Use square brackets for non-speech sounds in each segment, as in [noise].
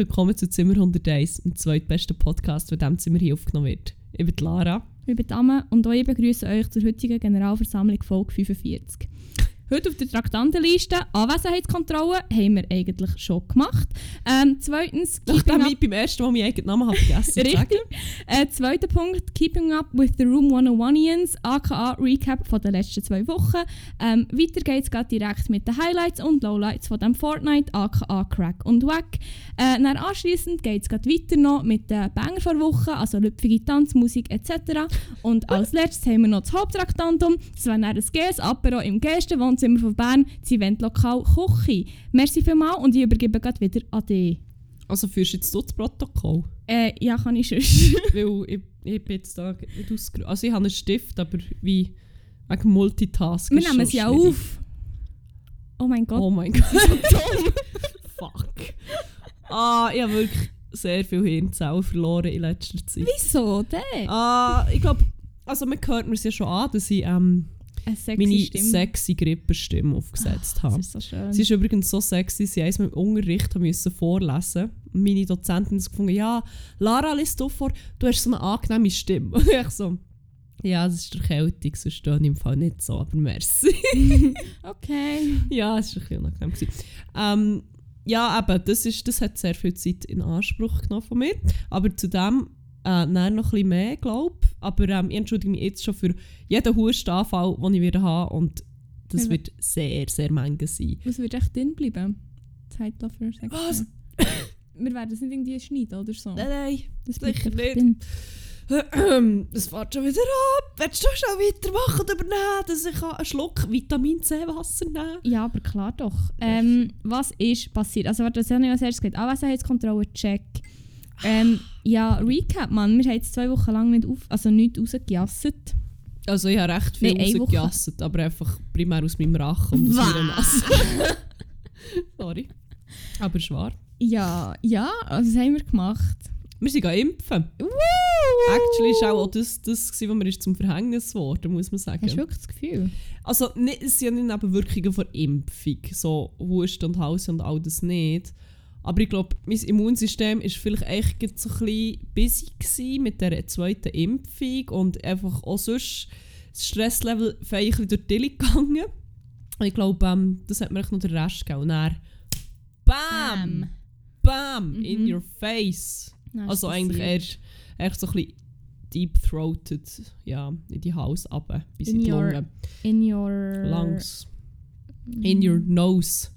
Willkommen zu Zimmer 101, dem zweitbesten Podcast, der diesem Zimmer hier aufgenommen wird. Ich bin Lara. Ich bin Dame und ich begrüße euch zur heutigen Generalversammlung Folge 45. Heute auf der Traktandenliste Anwesenheitskontrolle haben wir eigentlich schon gemacht. Ähm, zweitens, Nachdem ich beim ersten Mal meinen eigenen Namen habe vergessen. Richtig. Äh, zweiter Punkt, Keeping Up with the Room 101ians, aka Recap von den letzten zwei Wochen. Ähm, weiter geht es direkt mit den Highlights und Lowlights von dem Fortnite, aka Crack und Wack. Äh, dann anschliessend geht es weiter noch mit den Banger vor Woche, also lüpfige Tanzmusik etc. Und als letztes haben wir noch das Haupttraktantum, das wäre dann ein GS Apero im Gästenwohnzimmer von Bern, das Eventlokal Kochi. Merci vielmals und ich übergebe gerade wieder an dich. Also führst jetzt du das Protokoll? Äh, ja, kann ich schon. [laughs] Weil ich, ich bin jetzt da nicht ausgerüstet. Also ich habe einen Stift, aber wie wegen Multitasking Wir nehmen es ja auf. Oh mein Gott. Oh mein Gott. [laughs] Fuck. Ah, ich habe wirklich sehr viel Hirnzellen verloren in letzter Zeit. Wieso denn? Ah, ich glaube, also man hört mir es ja schon an, dass ich ähm, sexy meine Stimme. sexy Gripperstimme aufgesetzt Das habe. ist so schön. Sie ist übrigens so sexy, sie mit dem Unterricht müssen vorlesen. Meine Dozentin hat gefunden, ja, Lara, liest du vor, du hast so eine angenehme Stimme. [laughs] Und ich so, ja, das ist Erkältung, sonst stehe ich im Fall nicht so, aber merci. [laughs] okay. ja, es war ein bisschen unangenehm. gewesen. Ähm, ja, eben, das, ist, das hat sehr viel Zeit in Anspruch genommen von mir. Aber zudem äh, noch ein bisschen mehr, glaube ich. Aber ähm, ich entschuldige mich jetzt schon für jeden Hustenanfall, den ich wieder habe. Und das Ja. wird sehr, sehr menge sein. Was wird echt drin bleiben? Zeit dafür, sagst Was? Wir werden es nicht irgendwie schneiden oder so. Nein, nein. Das sicher nicht. drin. [clears throat] Das fährt schon wieder ab. Willst du schon weitermachen und übernehmen, dass ich einen Schluck Vitamin C Wasser nehmen Ja, aber klar doch. Ähm, was ist passiert? Also, warte, das habe ich als erstes gesagt. Anwesenheitskontrolle, check. Ähm, ja, Recap, Mann. Wir haben jetzt zwei Wochen lang nicht, auf, also nicht rausgejasset. Also ich habe recht viel Woche. rausgejasset, aber einfach primär aus meinem Rachen und aus meiner? Nase. [laughs] Sorry. Aber es ist wahr. Ja, ja, also das haben wir gemacht. Wir sind impfen. Woo! Actually war auch das, das was mir ist zum Verhängnis geworden, muss man sagen. Hast du wirklich das Gefühl? Also nicht, es sind ja nicht Nebenwirkungen von Impfung, so Husten und Hals und all das nicht. Aber ich glaube, mein Immunsystem ist vielleicht echt so ein bisschen busy mit der zweiten Impfung und einfach auch sonst das Stresslevel fein durch die Decke gegangen. Und ich glaube, ähm, das hat mir echt noch den Rest gegeben. Und dann BAM! BAM! In Mhm. your face! Ist Also eigentlich eher so ein bisschen deep-throated, ja, in die Hals runter, bis in, In die your- Lunge. In your... Lungs. In your nose.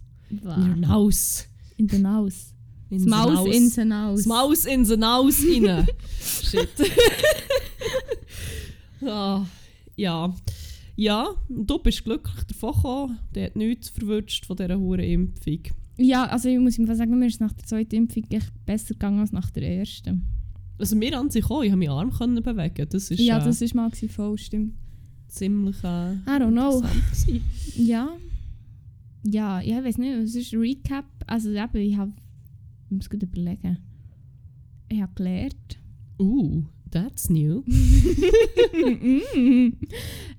Wah. In your nose. In nose. In Das Maus in nose. Das Maus in nose rein. [laughs] Shit. [laughs] ah, ja. Ja, du bist glücklich davon gekommen. Der hat nichts verwünscht von dieser hohen Impfung. Ja, also ich muss ihm sagen, mir ist nach der zweiten Impfung echt besser gegangen als nach der ersten. Also mir an sich auch, ich konnte meinen Arm können bewegen. Das ist ja, äh, das ist mal voll, stimmt. ziemlich äh, I don't know. Ja. Ja, ja, ich weiß nicht, es ist ein Recap. Also eben, ich habe... Ich muss gut überlegen. Ich habe gelernt. Uh, that's new. [laughs]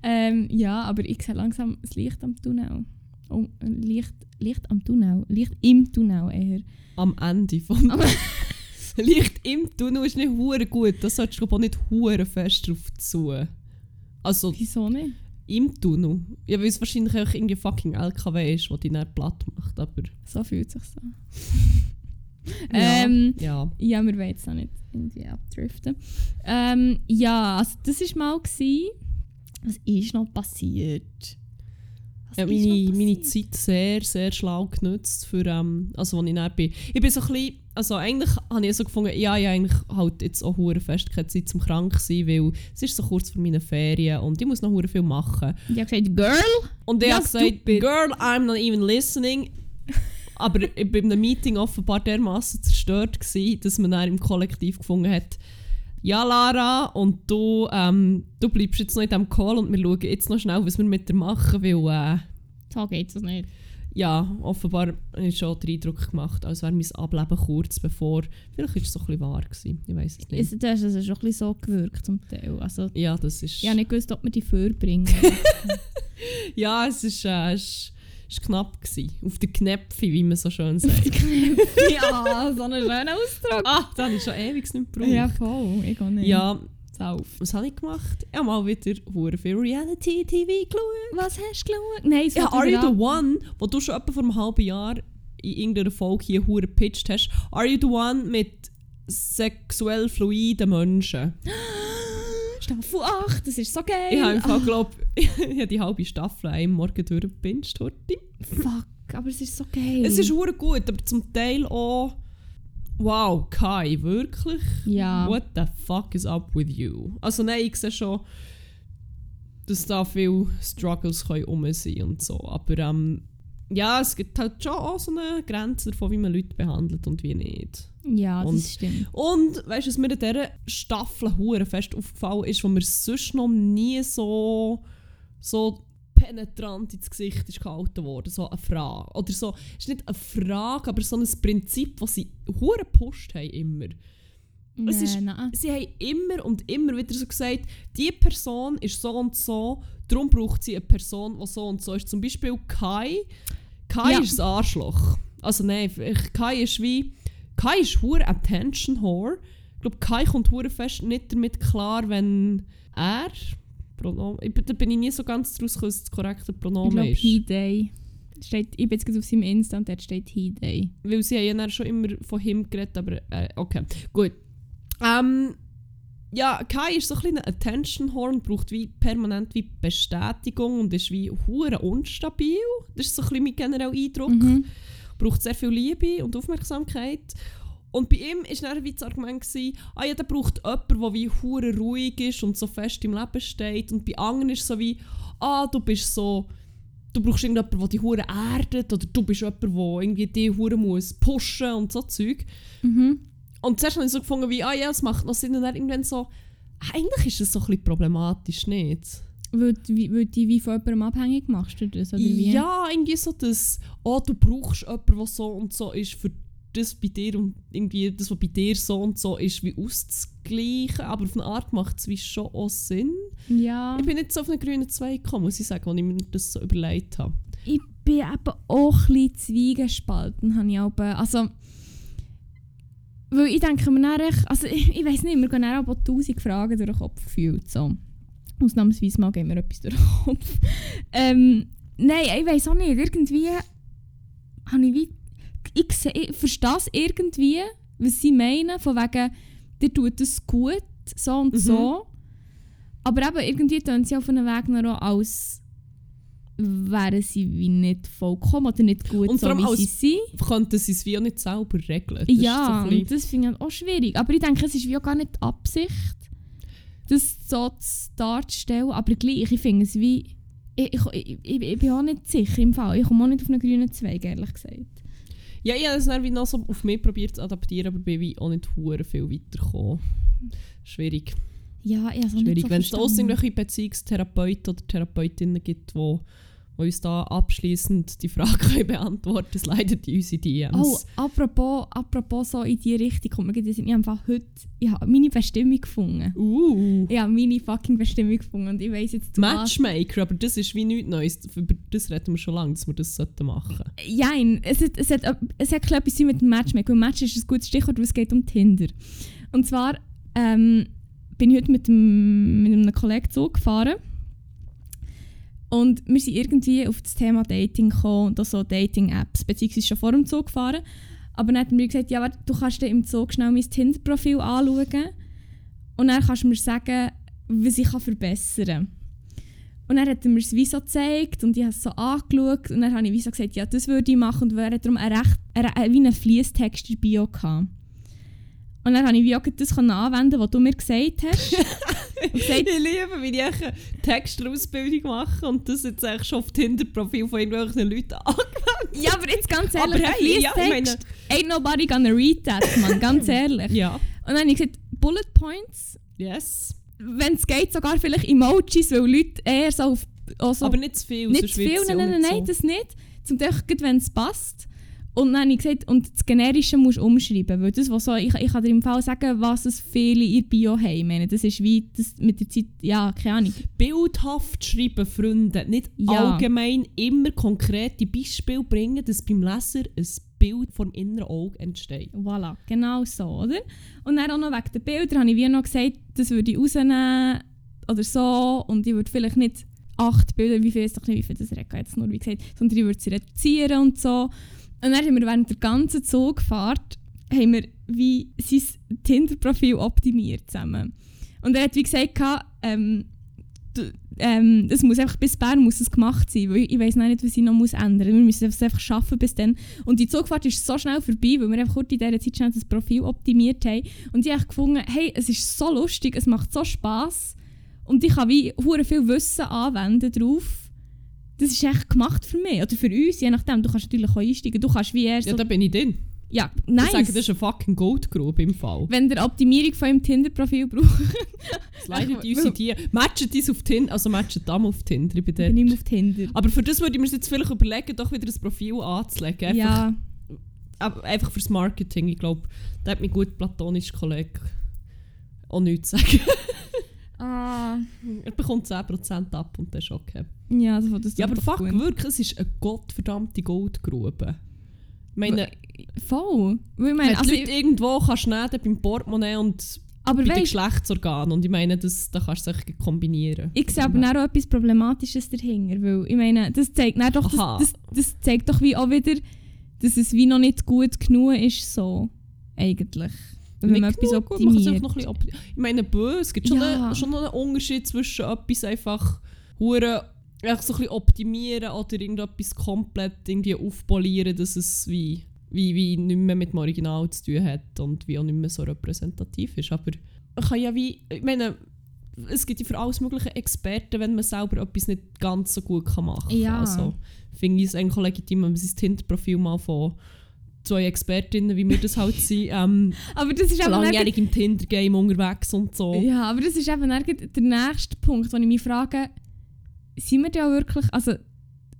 ähm, ja, aber ich sehe langsam das Licht am Tunnel. Oh, Licht, Licht am Tunnel. Licht im Tunnel eher. Am Ende vom [laughs] Licht im Tunnel ist nicht hure gut. Das solltest du auch nicht hure fest drauf zu. Also Wieso nicht? Im Tunnel. Ja, weil es wahrscheinlich auch irgendwie fucking LKW ist, der dich dann platt macht. Aber So fühlt sich so. [laughs] ja, Ähm, ja. Ja, wir wollen jetzt auch nicht irgendwie abdriften. Ähm, ja, also das war mal. Gewesen. Was ist noch passiert? Ich habe noch meine, meine? Zeit sehr, sehr schlau genutzt, für, ähm, also als ich dann bin. Ich bin so ein bisschen, also eigentlich habe ich so gefunden, ja, ich habe eigentlich halt jetzt auch hure fest keine Zeit zum krank sein, weil es ist so kurz vor meinen Ferien und ich muss noch hure viel machen. Die hat gesagt, Girl! Und ich Ja, habe gesagt. Girl, I'm not even listening. [laughs] Aber ich war bei einem Meeting offenbar dermaßen zerstört, gewesen, dass man dann im Kollektiv gefunden hat, ja Lara, und du, ähm, du bleibst jetzt noch in diesem Call und wir schauen jetzt noch schnell, was wir mit dir machen, weil äh, So geht es nicht. ja, offenbar habe ich schon den Eindruck gemacht, als wäre mein Ableben kurz bevor. Vielleicht war es so ein bisschen wahr. Gewesen. Ich weiß es nicht. Es, du hast es schon ein bisschen so gewirkt zum Teil. Also, ja, das ist. ich habe nicht gewusst, ob wir die vorbringen. [laughs] ja, es ist, äh, es ist knapp gewesen. Auf der Knäpfe, wie man so schön sagt. ja, [laughs] so ein schöner Ausdruck. ah, das habe ich schon ewig nicht gebraucht. Ja, voll. Ich auch nicht. Ja, Sauf. was habe ich gemacht? Ich habe mal wieder hure viel Reality-TV geschaut. Was hast du geschaut? Nein, es Ja, Are You The One, wo du schon etwa vor einem halben Jahr in irgendeiner Folge hier hure gepitcht hast. Are You The One mit sexuell fluiden Menschen. [gasps] Staffel 8, das ist so geil. Ich habe einfach, glaub, [laughs] ich habe die halbe Staffel an einem Morgen durchgebinged heute. Fuck, aber es ist so geil. Es ist hure gut, aber zum Teil auch... Wow, Kai, wirklich? Ja. What the fuck is up with you? Also nein, ich sehe schon, dass da viele Struggles rum sein und so. Aber ähm, ja, es gibt halt schon auch so eine Grenze davon, wie man Leute behandelt und wie nicht. Ja, das Und- stimmt. Und weißt du, was mir in dieser Staffel hure fest aufgefallen ist, wo mir sonst noch nie so, so penetrant ins Gesicht ist gehalten worden, so eine Frage. Oder so, es ist nicht eine Frage, aber so ein Prinzip, das sie hure gepusht haben immer. Es ist- nein. Sie haben immer und immer wieder so gesagt, die Person ist so und so, darum braucht sie eine Person, die so und so ist. Zum Beispiel Kai. Kai Ja. ist ein Arschloch. Also nein, Kai ist wie... Kai ist hure Attention Whore. Ich glaube, Kai kommt hure fest nicht damit klar, wenn er... Pronomen, ich, da bin ich nie so ganz draus gekommen, was das korrekte Ich Pronomen glaube, ist. He Day. Steht, ich bin jetzt gerade auf seinem Insta und dort steht He Day. Weil sie haben ja schon immer von ihm geredet, aber äh, okay, gut. Ähm, ja, Kai ist so ein bisschen ein Attention Horn, braucht wie permanent wie Bestätigung und ist wie hure unstabil. Das ist so ein bisschen mein genereller Eindruck. Mhm. Braucht sehr viel Liebe und Aufmerksamkeit. Und bei ihm war dann wie das Argument, gewesen, ah ja, der braucht jemanden, der wie hure ruhig ist und so fest im Leben steht. Und bei anderen ist es so wie, ah, du bist so, du brauchst irgendjemanden, der dich hure erdet oder du bist jemand, der irgendwie dich hure muss pushen und so Zeug. Mhm. Und zuerst habe ich so gefunden, wie, ah ja, es macht noch Sinn. Und dann irgendwann so, eigentlich ist das so ein bisschen problematisch, nicht? Weil, du- wie- weil du wie von jemandem abhängig machst, oder das? Oder wie? Ja, irgendwie so das, oh, du brauchst jemanden, der so und so ist, für das bei dir und irgendwie das, was bei dir so und so ist, wie auszugleichen. Aber auf eine Art macht es wie schon auch Sinn. Ja. Ich bin nicht so auf einen grünen Zweig gekommen, muss ich sagen, als ich mir das so überlegt habe. Ich bin eben auch ein bisschen zwiegespalten, habe ich aber, also weil ich denke mir dann echt, also [laughs] ich, ich weiß nicht, wir gehen aber tausend Fragen durch den Kopf gefühlt, so. Ausnahmsweise mal gehen wir etwas durch den Kopf. ähm, nein, ich weiß auch nicht, irgendwie habe ich wie, ich, seh- ich verstehe es irgendwie, was sie meinen, von wegen, dir tut es gut, so und Mhm. so. Aber eben, irgendwie tun sie auf einem Weg noch als wären sie wie nicht vollkommen oder nicht gut Und so, wie sie sind. Könnten sie es wie auch nicht selber regeln? Das Ja, so das finde ich auch schwierig. Aber ich denke, es ist wie auch gar nicht die Absicht, das so zu darzustellen. Aber gleich, ich finde es wie... Ich, ich, ich, ich, bin auch nicht sicher im Fall. Ich komme auch nicht auf einen grünen Zweig, ehrlich gesagt. Ja, ich habe es dann wie noch so auf mich probiert zu adaptieren, aber bin wie auch nicht viel weitergekommen. Schwierig. Ja, ich habe so nicht Schwierig. so Wenn es da irgendwelche Beziehungstherapeuten oder Therapeutinnen gibt, die die uns da abschließend die Frage [laughs] beantworten können, leidet in unsere DMs. Oh, apropos, apropos so in die Richtung kommt mir ich habe einfach heute ich habe meine Bestimmung gefunden. Uh. Ich habe meine fucking Bestimmung gefunden und ich weiss jetzt... Matchmaker, aber das ist wie nichts Neues. Über das reden wir schon lange, dass wir das sollten machen Nein, es hat, es hat, es hat etwas mit dem Matchmaking. Und Match ist ein gutes Stichwort, weil es geht um Tinder. Und zwar ähm, bin ich heute mit, dem, mit einem Kollegen Zug gefahren. Und wir sind irgendwie auf das Thema Dating gekommen und so Dating-Apps, beziehungsweise schon vor dem Zug gefahren. Aber dann hat er mir gesagt, ja, du kannst dir im Zug schnell mein Tinder-Profil anschauen und dann kannst du mir sagen, was ich verbessern kann. Und dann hat er mir wie so gezeigt und ich habe es so angeschaut und dann habe ich so gesagt, ja, das würde ich machen und er hat darum recht, wie einen Fließtext in Bio gehabt. Und dann habe ich wie auch das anwenden, was du mir gesagt hast. [laughs] gesagt, Ich liebe, wie ich eine Texterausbildung mache und das jetzt eigentlich schon auf Tinder-Profil von irgendwelchen Leuten an. ja, aber jetzt ganz ehrlich, Aber hey, ja, Fließtext, ain't nobody gonna read that, man, ganz [laughs] ehrlich. Ja. Und dann habe ich gesagt, Bullet Points, Yes. wenn es geht, sogar vielleicht Emojis, weil Leute eher so auf... auch so aber nicht zu viel. nicht zu viel, nein, nein, nein, so. das nicht. Zum Teil, wenn es passt. Und dann habe ich gesagt, und das Generische musst du umschreiben, weil das, was so, ich, ich kann dir im Fall sagen, was es viele in Bio haben. Ich meine, das ist wie, das mit der Zeit, ja, keine Ahnung. Bildhaft schreiben, Freunde. Nicht Ja. allgemein immer konkrete Beispiele bringen, dass beim Leser ein Bild vom inneren Auge entsteht. Voilà, genau so, oder? Und dann auch noch wegen der Bilder habe ich wie noch gesagt, das würde ich rausnehmen oder so und ich würde vielleicht nicht acht Bilder, wie viel ist doch nicht, wie viel das Rekka jetzt nur, wie gesagt, sondern ich würde sie reduzieren und so. Und dann haben wir während der ganzen Zugfahrt haben wir wie sein Tinder-Profil optimiert zusammen. Und er hat wie gesagt, ähm, ähm, es muss einfach bis Bern muss es gemacht sein, weil ich weiß nicht, was ich noch muss ändern muss. Wir müssen es einfach schaffen bis dann. Und die Zugfahrt ist so schnell vorbei, weil wir einfach kurz in dieser Zeit schnell das Profil optimiert haben. Und ich habe gefunden, hey, es ist so lustig, es macht so Spass und ich kann wie viel Wissen anwenden drauf. Das ist echt gemacht für mich oder für uns, je nachdem. Du kannst natürlich auch einsteigen. Du kannst wie erst Ja, so, da bin ich drin. ja, Ich nice. sage, das ist eine fucking Goldgrube im Fall. wenn der Optimierung von eurem Tinder-Profil braucht, Slidet uns in die. Matchet uns auf Tinder, also matchet Dame auf Tinder. Ich bin dort. bin ich auf Tinder. Aber für das würde ich mir jetzt vielleicht überlegen, doch wieder ein Profil anzulegen. Einfach, Ja, ab- einfach fürs Marketing. Ich glaube, da hat mein gut platonischer Kollege auch nichts zu sagen. Ah, er bekommt 10% ab und das ist okay. ja, das das Ja, aber fuck, gut. wirklich, es ist eine gottverdammte Goldgrube. Ich meine, Voll. Weil ich meine, du also, Leute irgendwo kannst nehmen beim Portemonnaie und aber bei den weißt, Geschlechtsorganen. Und ich meine, das, da kannst du es echt kombinieren. ich sehe aber dann auch etwas Problematisches dahinter, weil ich meine, das zeigt dann doch, das, das, das zeigt doch wie auch wieder, dass es wie noch nicht gut genug ist, so, eigentlich. Wenn man etwas optimiert. noch ein bisschen Ich meine, bö, es gibt schon, Ja. einen, schon noch einen Unterschied zwischen etwas einfach hure einfach so ein bisschen optimieren oder irgendetwas komplett irgendwie aufpolieren, dass es wie, wie, wie nicht mehr mit dem Original zu tun hat und wie auch nicht mehr so repräsentativ ist. Aber man kann ja wie, ich meine, es gibt ja für alles mögliche Experten, wenn man selber etwas nicht ganz so gut kann machen kann. Ja. Also finde ich es eigentlich legitim, wenn man sein Tinder-Profil mal von zwei Expertinnen, wie wir das halt sind, [laughs] ähm, Aber das ist langjährig im Tinder-Game unterwegs und so. Ja, aber das ist eben der nächste Punkt, wo ich mich frage, sind wir da wirklich, also,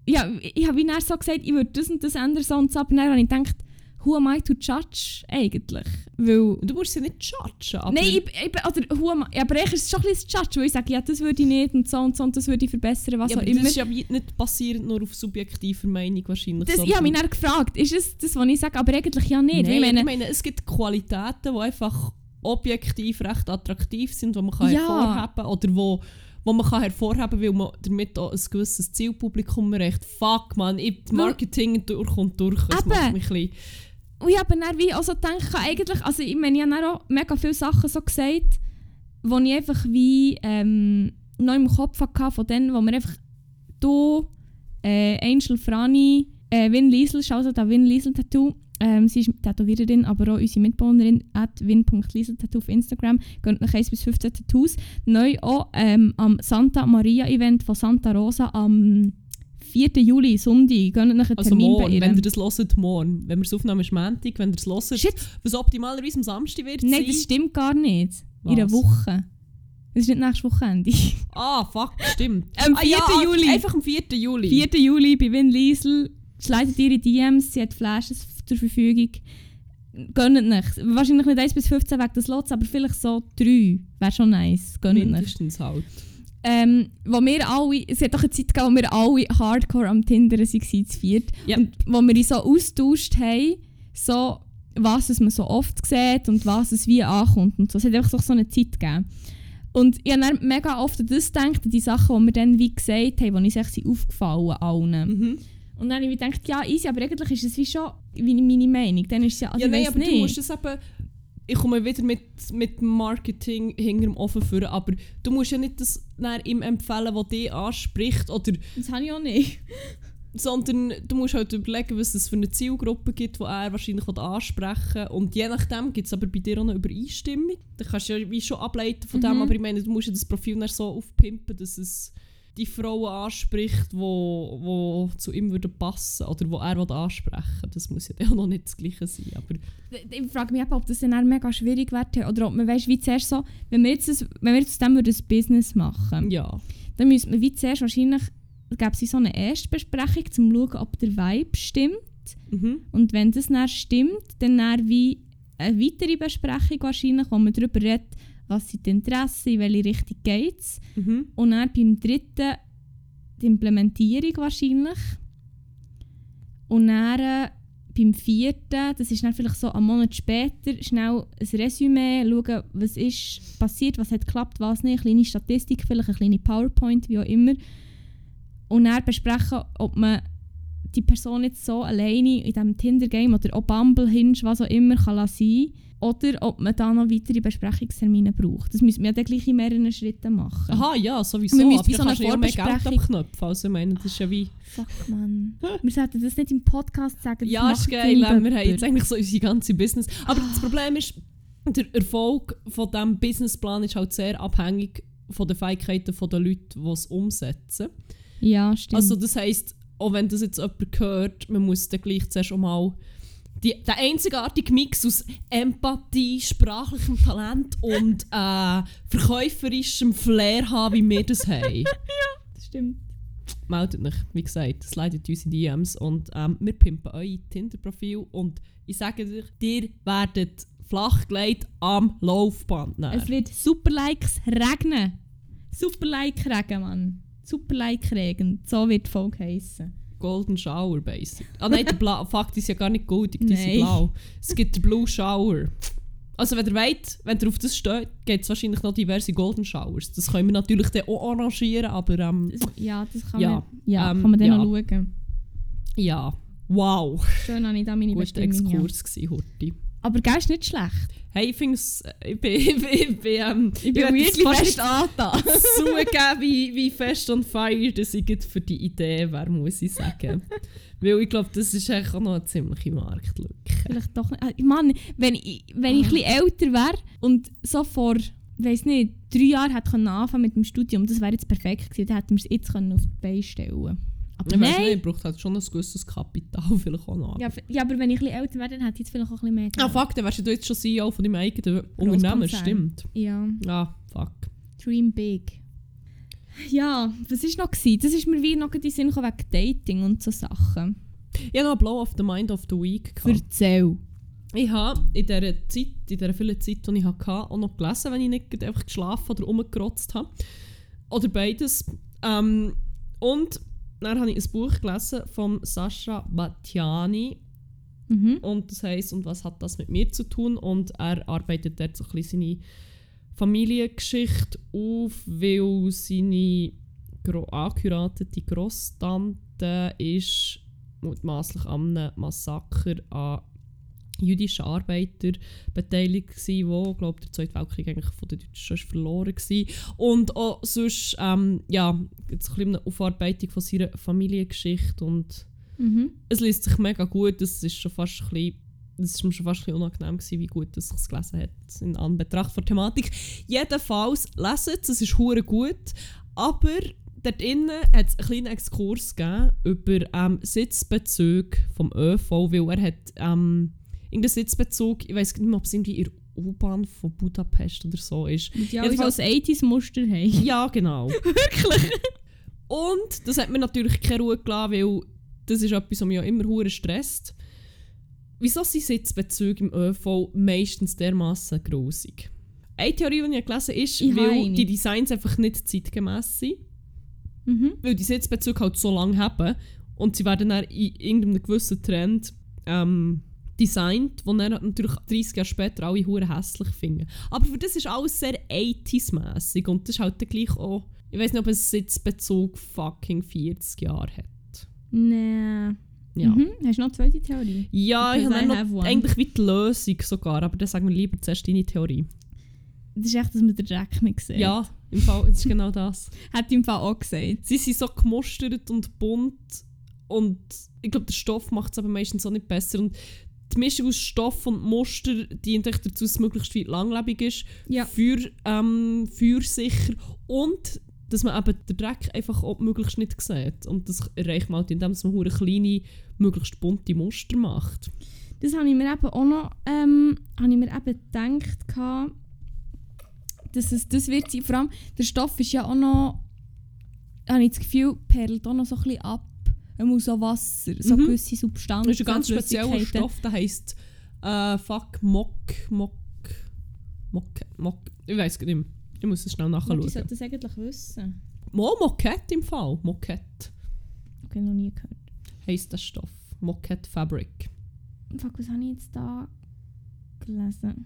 ja, ich habe wie so gesagt, ich würde das und das ändern, so und so, aber dann habe ich gedacht, who am I to judge eigentlich? Weil, Du musst sie nicht judgen, aber nein, ich, ich, oder who am I, aber eigentlich ist es schon ein bisschen judge, weil ich sage, ja, das würde ich nicht und so und so und das würde ich verbessern, was ja, auch immer. das ist ja nicht basierend nur auf subjektiver Meinung wahrscheinlich. Das, ich habe mich dann gefragt, ist es das, was ich sage, aber eigentlich ja nicht. Nein, weil ich meine, es gibt Qualitäten, die einfach objektiv recht attraktiv sind, die man kann Ja. hervorheben oder wo, wo man kann hervorheben weil man damit auch ein gewisses Zielpublikum erreicht. Fuck, man, ich, Marketing durch und durch. Das Eben. macht mich ein bisschen... Und ich habe dann wie auch so gedacht, eigentlich, also ich meine, ich habe auch mega viele Sachen so gesagt, wo ich einfach wie ähm, noch im Kopf hatte, von denen, wo wir einfach du, äh, Angel Frani, äh, Win Liesel, schaut da Win Liesel Tattoo, ähm, sie ist Tätowiererin, aber auch unsere Mitbewohnerin, at win.lieseltattoo auf Instagram, gönnt nach 1 bis 15 Tattoos. Neu auch ähm, am Santa Maria Event von Santa Rosa am 4. Juli, Sonntag, gönnt nach einen Also Termin bei morgen, ihr. wenn ihr das hört, morgen. Wenn wir es aufnehmen, ist Montag. Wenn ihr es hört, Shit, was optimalerweise am Samstag wird Nein, sein. das stimmt gar nicht. In einer Was? Woche. Das ist nicht nächstes Wochenende. [laughs] Ah, fuck, stimmt. [laughs] Am ah, 4. ja, Juli. Einfach am 4. Juli. 4. Juli bei Win Liesel. Schleitet ihre DMs, sie hat Flashes zur Verfügung. Gönnt nicht. Wahrscheinlich nicht 1 bis 15 weg des Lots, aber vielleicht so 3. Wäre schon nice. Gönnt nicht. Mindestens halt. Ähm, wo wir alle, es hat doch eine Zeit gegeben, wo wir alle hardcore am Tinder waren, zu viert. Ja. Und wo wir uns so austauscht haben, so, was es man so oft sieht und was es wie ankommt und so. Es hat einfach so eine Zeit gegeben. Und ich habe mega oft an das gedacht, die Sachen, die wir dann wie gesagt haben, die uns echt sind aufgefallen allen. Mhm. Und dann habe ich mir gedacht, ja, easy, aber eigentlich ist es wie schon wie meine Meinung. Dann ist es ja, also ja, nein, aber nicht. du musst es eben... Ich komme wieder mit, mit Marketing hinter dem Ofen führen, aber du musst ja nicht das ihm empfehlen, was dich anspricht, oder, das habe ich auch nicht. sondern du musst halt überlegen, was es für eine Zielgruppe gibt, die er wahrscheinlich ansprechen will. Und je nachdem gibt es aber bei dir auch eine Übereinstimmung. Da kannst du ja wie schon ableiten von dem, Mhm. aber ich meine, du musst ja das Profil dann so aufpimpen, dass es die Frauen anspricht, die wo, wo zu ihm würden passen oder wo er ansprechen Das muss ja dann auch noch nicht das Gleiche sein. Aber Ich frage mich eben, ob das dann auch mega schwierig wäre oder ob man weißt, wie zuerst so, wenn wir jetzt, das, wenn wir jetzt aus dem ein Business machen, ja. dann müsste man wie zuerst wahrscheinlich, gäbe es so eine Erstbesprechung, um zu schauen, ob der Vibe stimmt. Mhm. Und wenn das dann stimmt, dann, dann wie eine weitere Besprechung wahrscheinlich, wo man darüber redet, was sind die Interessen, in welche Richtung geht es. Mhm. Und dann beim dritten die Implementierung wahrscheinlich. Und dann äh, beim vierten, das ist dann vielleicht so einen Monat später, schnell ein Resümee, schauen, was ist passiert, was hat geklappt, was nicht, eine kleine Statistik, vielleicht eine kleine PowerPoint, wie auch immer. Und dann besprechen, ob man die Person jetzt so alleine in diesem Tinder-Game oder auch Bumble, Hinge, was auch immer, kann lassen oder ob man da noch weitere Besprechungstermine braucht. Das müssen wir dann gleich in mehreren Schritten machen. Aha, ja, sowieso. Wir müssen Aber wie so eine ja Vorbesprechung-. Also ich meine, das ist ja wie... Fuck, Mann. [laughs] wir sollten das nicht im Podcast sagen. Ja, ist geil. Wir haben jetzt eigentlich so unsere ganze Business. [gasps] Aber das Problem ist, der Erfolg von diesem Businessplan ist halt sehr abhängig von den Fähigkeiten der Leute, die es umsetzen. Ja, stimmt. Also das heisst, auch wenn das jetzt jemand hört, man muss dann gleich zuerst auch mal die, den einzigartigen Mix aus Empathie, sprachlichem Talent und äh, verkäuferischem Flair haben, wie wir das haben. [laughs] das stimmt. meldet euch, wie gesagt, slidet uns in die DMs und ähm, wir pimpen euer Tinder-Profil und ich sage euch, ihr werdet flachgelegt am Laufband. nachher. Es wird super Likes regnen. Super Like regen, Mann. Super Like regen. So wird die Folge heissen. Golden Shower, basic. Ah nein, der Blau, [laughs] Fakt ist ja gar nicht goldig, die sind blau. Es gibt den Blue Shower. Also wenn ihr wollt, wenn ihr auf das steht, gibt es wahrscheinlich noch diverse Golden Showers. Das können wir natürlich dann auch arrangieren, aber ähm, ja, das kann Ja, man, ja, ähm, kann man dann ja. noch schauen. ja, wow. Schön habe ich da meine Guter Bestimmung. Ja. Exkurs gewesen, Horti. Aber gell, ist nicht schlecht. Hey, ich finde es, ich bin, [laughs] ich bin, ich bin, ähm, Ich bin weirdly fest angetan. [laughs] zugeben, wie, wie fest on fire dass ich für die Idee wäre, muss ich sagen. [laughs] Weil ich glaube, das ist eigentlich auch noch eine ziemliche Marktlücke. Vielleicht doch nicht. Ah, Mann, wenn ich, wenn ich bisschen älter wäre und so vor, weiß nicht, drei Jahren hätte können anfangen mit dem Studium, das wäre jetzt perfekt gewesen. Dann hätten wir es jetzt können auf die Beine stellen Aber Ich weiß nein. nicht, braucht halt schon ein gewisses Kapital [laughs] vielleicht auch noch. Ja, ja, aber wenn ich ein bisschen älter wäre, dann hätte ich jetzt vielleicht auch ein bisschen mehr Ah, Geld. fuck, dann wärst du jetzt schon CEO von deinem eigenen Unternehmen, stimmt. Ja, Ah, fuck. dream big. Ja, was war noch? Gewesen? Das ist mir wie noch in den Sinn gekommen wegen Dating und so Sachen. Ich habe noch Blow of the Mind of the Week gehabt. Erzähl. Ich habe in dieser Zeit, in dieser vielen Zeit, die ich hatte, auch noch gelesen, wenn ich nicht einfach geschlafen oder rumgerotzt habe. Oder beides. Ähm, und dann habe ich ein Buch gelesen von Sascha Battiani. Mhm. Und das heisst, und was hat das mit mir zu tun? Und er arbeitet dort so ein bisschen seine Familiengeschichte auf, weil seine gro angeheiratete Grosstante ist mutmaßlich an einem Massaker an jüdischen Arbeiter beteiligt gsi, wo glaube der Zweite Weltkrieg eigentlich von den Deutschen schon verloren gsi und auch sonst ähm, ja jetzt ein bisschen eine Aufarbeitung von seiner Familiengeschichte und Mhm. es liest sich mega gut. Das ist schon fast ein bisschen, das ist mir schon fast ein bisschen unangenehm gewesen, wie gut dass ich es gelesen hat in Anbetracht der Thematik. Jedenfalls lesen es, es ist hure gut, aber dort innen hat es einen kleinen Exkurs gegeben über ähm, Sitzbezüge vom ÖV, weil er hat ähm, irgendeinen Sitzbezug, ich weiß nicht mehr, ob es irgendwie in der U-Bahn von Budapest oder so ist. Die Jedenfalls- so ein 80s-Muster haben. Ja, genau. [laughs] Wirklich? Und das hat mir natürlich keine Ruhe gelassen, weil das ist etwas, was mich ja immer hure stresst. Wieso sind Sitzbezüge im ÖV meistens dermaßen grusig? Eine Theorie, die ich gelesen habe, ist, Ich weil die Designs einfach nicht zeitgemäß sind. Mhm. Weil die Sitzbezüge halt so lange haben und sie werden dann in irgendeinem gewissen Trend ähm, designt, wo dann natürlich 30 Jahre später alle hure hässlich finden. Aber für das ist alles sehr 80s-mässig und das ist halt dann gleich auch, ich weiß nicht, ob ein Sitzbezug fucking 40 Jahre hat. Nee. Ja. Mhm. Hast du noch eine zweite Theorie? Ja, ich habe noch eigentlich wie die Lösung sogar, aber dann sagen wir lieber zuerst deine Theorie. Das ist echt, dass man den Dreck nicht sieht. Ja, im Fall, es ist genau das. [laughs] Hat im Fall auch gesagt. Sie sind so gemustert und bunt und ich glaube, der Stoff macht es aber meistens auch nicht besser. Und die Mischung aus Stoff und Muster dient echt dazu, dass es möglichst viel langlebig ist, Ja. für, ähm, feuersicher und dass man eben den Dreck einfach auch möglichst nicht sieht. Und das erreicht man halt, indem man kleine, möglichst bunte Muster macht. Das habe ich mir eben auch noch ähm, habe ich mir eben gedacht, gehabt, dass es das wird sein. Vor allem, der Stoff ist ja auch noch, habe ich das Gefühl, perlt auch noch so ein bisschen ab Einmal so Wasser, so Mhm. gewisse Substanzen. Das ist ein ganz spezieller. Stoff, der heisst äh, Fuck Mock, Mock, Mock, Mock. Ich weiß nicht mehr. Ich muss es schnell nachschauen. Ich sollte das eigentlich wissen. Mo Moquette im Fall. Moquette Okay, noch nie gehört. heisst der Stoff. Moquette Fabric. Fuck, was habe ich jetzt da gelesen?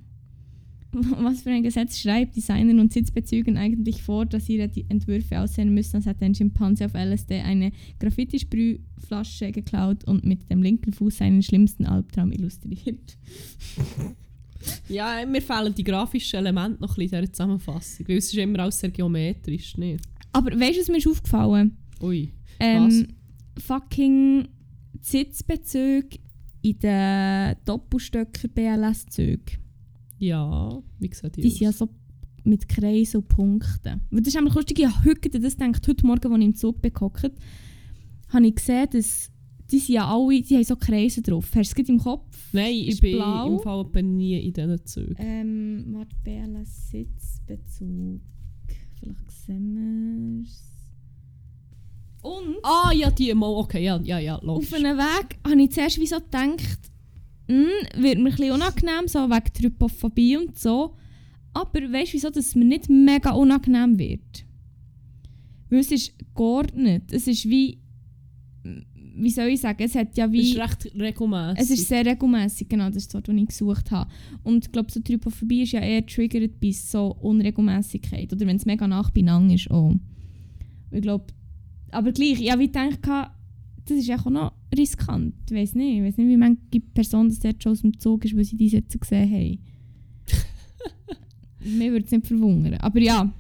[laughs] Was für ein Gesetz schreibt Designern und Sitzbezügern eigentlich vor, dass ihre die Entwürfe aussehen müssen, als hätte ein Schimpanse auf LSD eine Graffiti-Sprühflasche geklaut und mit dem linken Fuß seinen schlimmsten Albtraum illustriert? [laughs] Ja, mir fehlen die grafischen Elemente noch ein bisschen in dieser Zusammenfassung. Weil es ist immer alles sehr geometrisch, nicht? Aber weißt du, was mir ist aufgefallen? Ui. Ähm, fucking Sitzbezüge in den Doppelstöcker-BLS-Zügen. Ja, wie sieht die, Die sind ja so mit Kreisen und Punkten. Das ist nämlich lustig, ich heute das gedacht, heute Morgen, als ich im Zug bin gehockt, habe ich gesehen, dass die sind ja alle, die haben so Kreise drauf. Hast du es im Kopf? Nein, ich ist bin blau. im Fall etwa nie in diesen Zügen. Ähm, warte, BLS Sitzbezug. Vielleicht sehen wir es. Und Ah, ja, die mal, okay, ja, ja, ja, logisch. auf einem Weg habe ich zuerst wie so gedacht, hm, wird mir ein bisschen unangenehm, so wegen Trypophobie und so. Aber weißt du, wieso dass es mir nicht mega unangenehm wird? Weil es ist geordnet. Es ist wie. Wie soll ich sagen? Es hat ja Es wie. ist recht regelmäßig. Es ist sehr regelmäßig, genau, das ist das Wort, das ich gesucht habe. Und ich glaube, so Trypophobie ist ja eher triggert bei so Unregelmäßigkeit. Oder wenn es mega nah beieinander ist auch. Ich glaube, aber gleich, ich habe wie gedacht, gehabt, das ist auch noch riskant. Ich weiß nicht, ich weiß nicht, wie manche Personen das dort schon aus dem Zug ist, weil sie die Sätze gesehen haben. [laughs] Mir würde es nicht verwundern. Aber ja,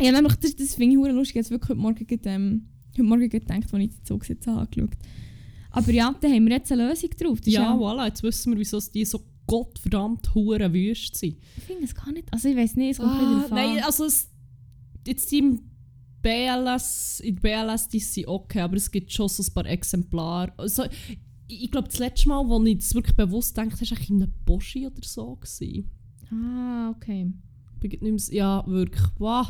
ja nämlich, das, das finde ich lustig. Jetzt wirklich heute Morgen, ähm, heute Morgen gedacht, als ich die Zugsitze habe angeschaut. Aber ja, da haben wir jetzt eine Lösung drauf. Das ist Ja, voilà, jetzt wissen wir, wieso die so gottverdammt hure wüst sind. Ich finde es gar nicht. Also ich weiß nicht, es kommt Ah, wieder an. nein, also es, jetzt im BLS, in der BLS die sind okay, aber es gibt schon so ein paar Exemplare. Also, ich, ich glaube, das letzte Mal, als ich das wirklich bewusst denke, war eigentlich in einem Boschi oder so. Gewesen. Ah, okay. Ich nicht Ja, wirklich. Wow.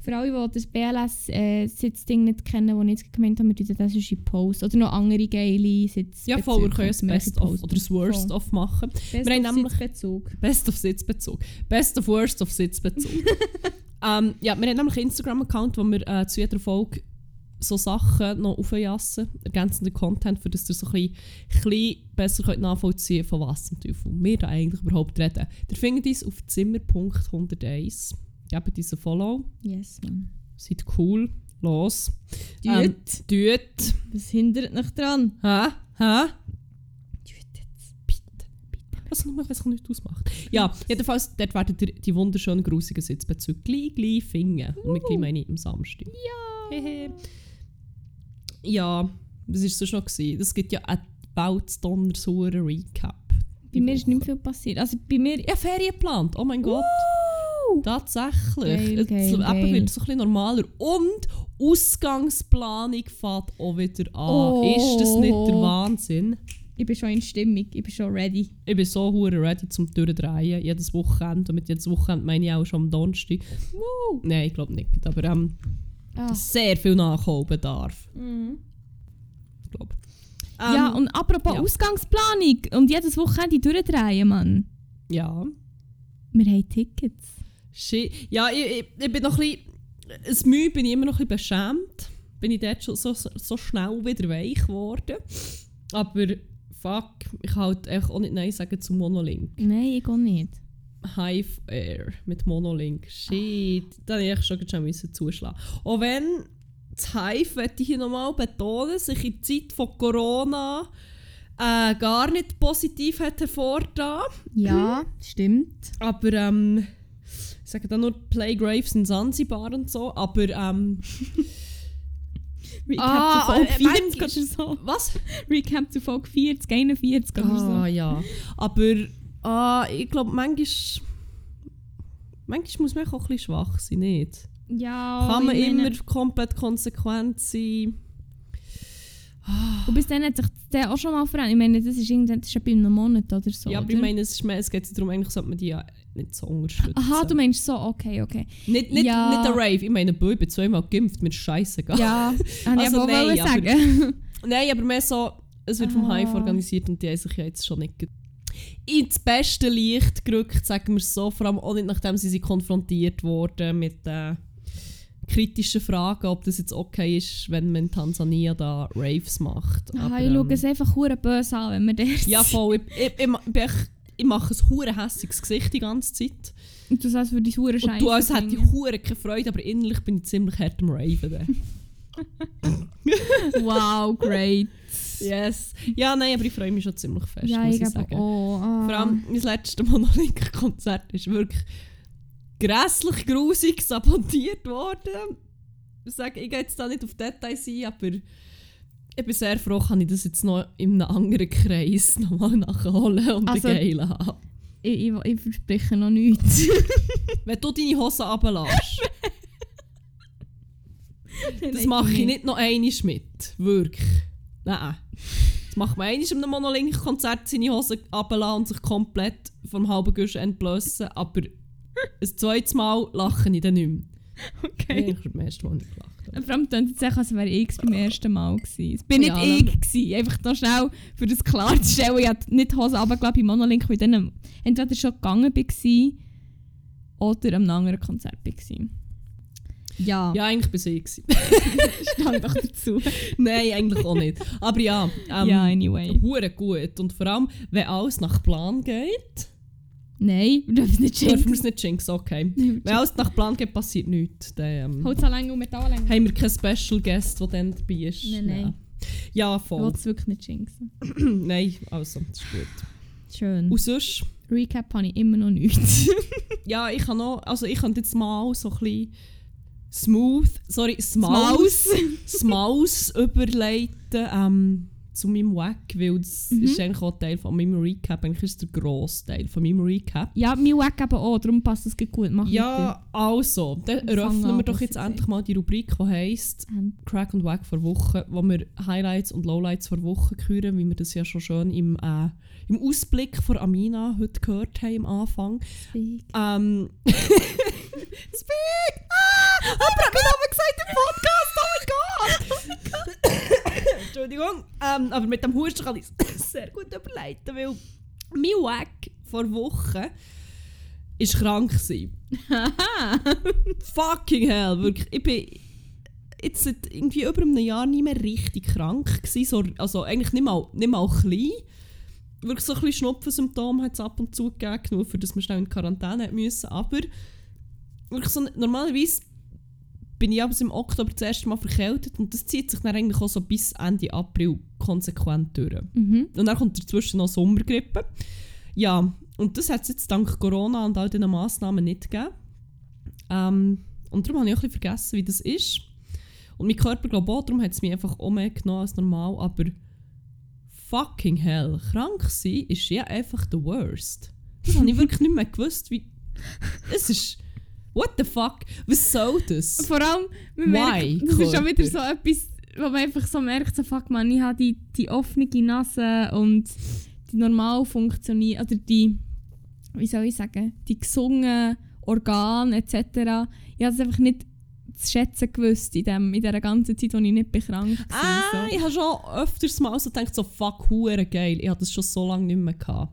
Für alle, die das BLS-Sitzding nicht kennen, die ich jetzt gemeint habe, wir tun das sonst in Post. Oder noch andere geile Sitze. Ja, voll, wir können das Best of oder das Worst of machen. Best Wir of Sitzbezug. Best of Sitzbezug. Best of Worst of Sitzbezug. [laughs] ähm, ja, wir haben nämlich einen Instagram-Account, wo wir äh, zu jeder Folge so Sachen noch aufjassen, ergänzenden Content, für das ihr so ein bisschen, besser könnt nachvollziehen könnt, von was zum Teufel wir da eigentlich überhaupt reden. Ihr findet uns auf zimmer.101. Gebt uns ein Follow. Yes. Seid cool. Los. Tüt. Ähm, tüt. Was hindert mich dran? Hä? Hä? Tüt jetzt. Bitte. Was nur, was nicht ausmacht. Ja, jedenfalls, dort werdet ihr die wunderschönen, grusigen Sitzbezüge gleich, gleich finden. Und mit gleich meine ich am Samstag. Ja. Hehe. Ja, was war sonst noch? Gewesen? Es gibt ja einen Bautzdonnersauren Recap. Bei mir ist nicht viel passiert. Also bei mir... Ja, Ferien geplant. Oh mein Gott. Tatsächlich. Geil, geil, eben geil. wird so ein bisschen normaler. Und Ausgangsplanung fängt auch wieder an. Oh. Ist das nicht der Wahnsinn? Ich bin schon in Stimmung. Ich bin schon ready. Ich bin so hure ready zum Durchdrehen. Jedes Wochenende. Und mit jedes Wochenende meine ich auch schon am Donnerstag. Woo! Nein, ich glaube nicht. Aber ähm, Ah. sehr viel Nachholbedarf. Mhm. Ich glaube. ja, und apropos ja. Ausgangsplanung und jedes Wochenende durchdrehen, Mann. Ja. Wir haben Tickets. Shit. Ja, ich, ich, ich bin noch ein bisschen. Mühe bin ich immer noch ein bisschen beschämt. Bin ich dort schon so, so, so schnell wieder weich geworden. Aber fuck, ich kann halt echt auch nicht Nein sagen zu Monolink. Nein, ich auch nicht. Hive Air mit Monolink. Shit. Da hätte ich schon schon müssen zuschlagen Auch wenn das Hive, möchte ich hier nochmal betonen, sich in der Zeit von Corona äh, gar nicht positiv hat hervorgetan. Ja, stimmt. Aber ähm, ich sage dann nur Playgraves in Zanzibar und so. Aber ähm, [laughs] Recap Ah, zu Folge äh, 40 manchmal- oder so. was? Recap zu Folge 40, 41 oder so. Ah ja. Aber ah, ich glaube, manchmal, manchmal muss man auch ein bisschen schwach sein, nicht? Ja, Kann man meine- immer komplett konsequent sein? Und bis dann hat sich der auch schon mal verändert. Ich meine, das ist, irgendwann, das ist bei einem Monat oder so. ja, aber oder? ich meine, es, ist mehr, es geht darum, eigentlich sollte man die ja nicht so unterstützen. Aha, du meinst so, okay, okay. Nicht, nicht, Ja. nicht der Rave, ich meine, Bö, ich bin zweimal geimpft, mir ist scheißegal. Ja, [laughs] habe ich Also aber auch nein, wollen aber- sagen. [laughs] Nein, aber mehr so, es wird vom Ah. Hive organisiert und die haben sich ja jetzt schon nicht ge- ins beste Licht gerückt, sagen wir es so. Vor allem auch nicht, nachdem sie, sie konfrontiert wurden mit äh, kritischen Fragen, ob das jetzt okay ist, wenn man in Tansania da Raves macht. Ah, Aber, ich schaue ähm, es einfach hure böse an, wenn wir der Ja, voll. Ich, ich, ich, echt- ich mache ein hure hässiges Gesicht die ganze Zeit. Und du sagst, für die hure Scheiße. du, als hätte ich hure keine Freude, aber innerlich bin ich ziemlich hart am Raven. [laughs] Wow, great. yes. Ja, nein, aber ich freue mich schon ziemlich fest, ja, muss ich ich sagen. auch. Ah. Vor allem mein letztes Monolink-Konzert ist wirklich grässlich grusig sabotiert worden. Ich sage, ich gehe jetzt da nicht auf Details ein, aber ich bin sehr froh, kann ich das jetzt noch in einem anderen Kreis nochmal nachholen und Also- Geilen haben. ich, ich, ich verspreche noch nichts. [laughs] Wenn du deine Hosen runterlässt, [laughs] das mache ich nicht noch einmal mit. Wirklich. Nein. Das macht man einmal in einem Monolink-Konzert seine Hosen runterlassen und sich komplett vom halben Gusch entblößen, aber ein zweites Mal lache ich dann nicht mehr. Okay. Ich habe beim ersten Mal nicht gelacht. habe. Vor allem klingt es echt, als wäre ich beim ersten Mal gewesen. Es bin nicht Ja, ich dann- gewesen. Einfach noch schnell, für das klarzustellen. Ich hatte nicht die Hose runtergelassen bei Monolink, weil ich dann entweder schon gegangen war oder einem anderen Konzert war. Ja, Ja, eigentlich bin ich gewesen. [laughs] stand doch dazu. [laughs] Nein, eigentlich auch nicht. Aber ja, ähm, ja, anyway. hure gut. Und vor allem, wenn alles nach Plan geht, Nein, wir dürfen es nicht dürfen wir schenken. es nicht jinxen, okay. [laughs] Wenn alles nach Plan geht, passiert nichts. Dann ähm, Holzanlänge und Metalllänge. haben wir keinen Special Guest, der dann dabei ist. Nein, nein. Ja, ja Ich will voll. es wirklich nicht jinxen. [clears throat] nein, also, das ist gut. Schön. Und sonst, Recap habe ich immer noch nichts. [laughs] ja, ich kann noch, also ich kann jetzt mal so ein bisschen smooth, sorry, Smaus, Smaus [laughs] überleiten ähm, zu meinem Wack, weil das Mhm. ist eigentlich auch Teil von meinem Recap, eigentlich ist es der grosse Teil von meinem Recap. ja, mein Wack eben auch, darum passt das gut. Mach. Ja, also, dann eröffnen wir doch jetzt endlich mal die Rubrik, die heisst Ähm, Crack und Wack vor Woche, wo wir Highlights und Lowlights vor Woche hören, wie wir das ja schon schön im, äh, im Ausblick von Amina heute gehört haben am Anfang. Speak. Ähm. [laughs] Speak! Ah! Hat meinen Namen gesagt im Podcast! Oh mein Gott! Entschuldigung. Ähm, aber mit dem Husten kann ich es [laughs] sehr gut überleiten, weil mein Wack vor Wochen ist krank gewesen. [laughs] Fucking hell, wirklich. Ich bin jetzt seit irgendwie über einem Jahr nicht mehr richtig krank gewesen. So, also eigentlich nicht mal, nicht mal klein. Wirklich so ein bisschen Schnupfensymptome hat es ab und zu gegeben, nur für dass wir schnell in Quarantäne müssen. Aber wirklich so, normalerweise bin ich aber im Oktober das erste Mal verkältet und das zieht sich dann eigentlich auch so bis Ende April konsequent durch. Mhm. Und dann kommt dazwischen noch Sommergrippe. Ja, und das hat es jetzt dank Corona und all diesen Massnahmen nicht gegeben. Ähm, und darum habe ich auch ein bisschen vergessen, wie das ist. Und mein Körper, glaube ich, auch, darum hat es mich einfach auch mehr genommen als normal. Aber fucking hell, krank sein ist ja einfach the worst. Das habe ich wirklich nicht mehr gewusst, wie... Es ist... What the fuck? Was soll das? Vor allem, man Why, merkt, das ist schon wieder so etwas, wo man einfach so merkt, so, fuck man, ich habe die, die offene Nase und die normal funktionieren, oder die, wie soll ich sagen, die gesungenen Organe etc. Ich habe es einfach nicht zu schätzen gewusst in, dem, in dieser ganzen Zeit, wo ich nicht bekrankt war. Ah, ich habe schon öfters mal so gedacht, so fuck, hure geil. Ich hatte das schon so lange nicht mehr gehabt.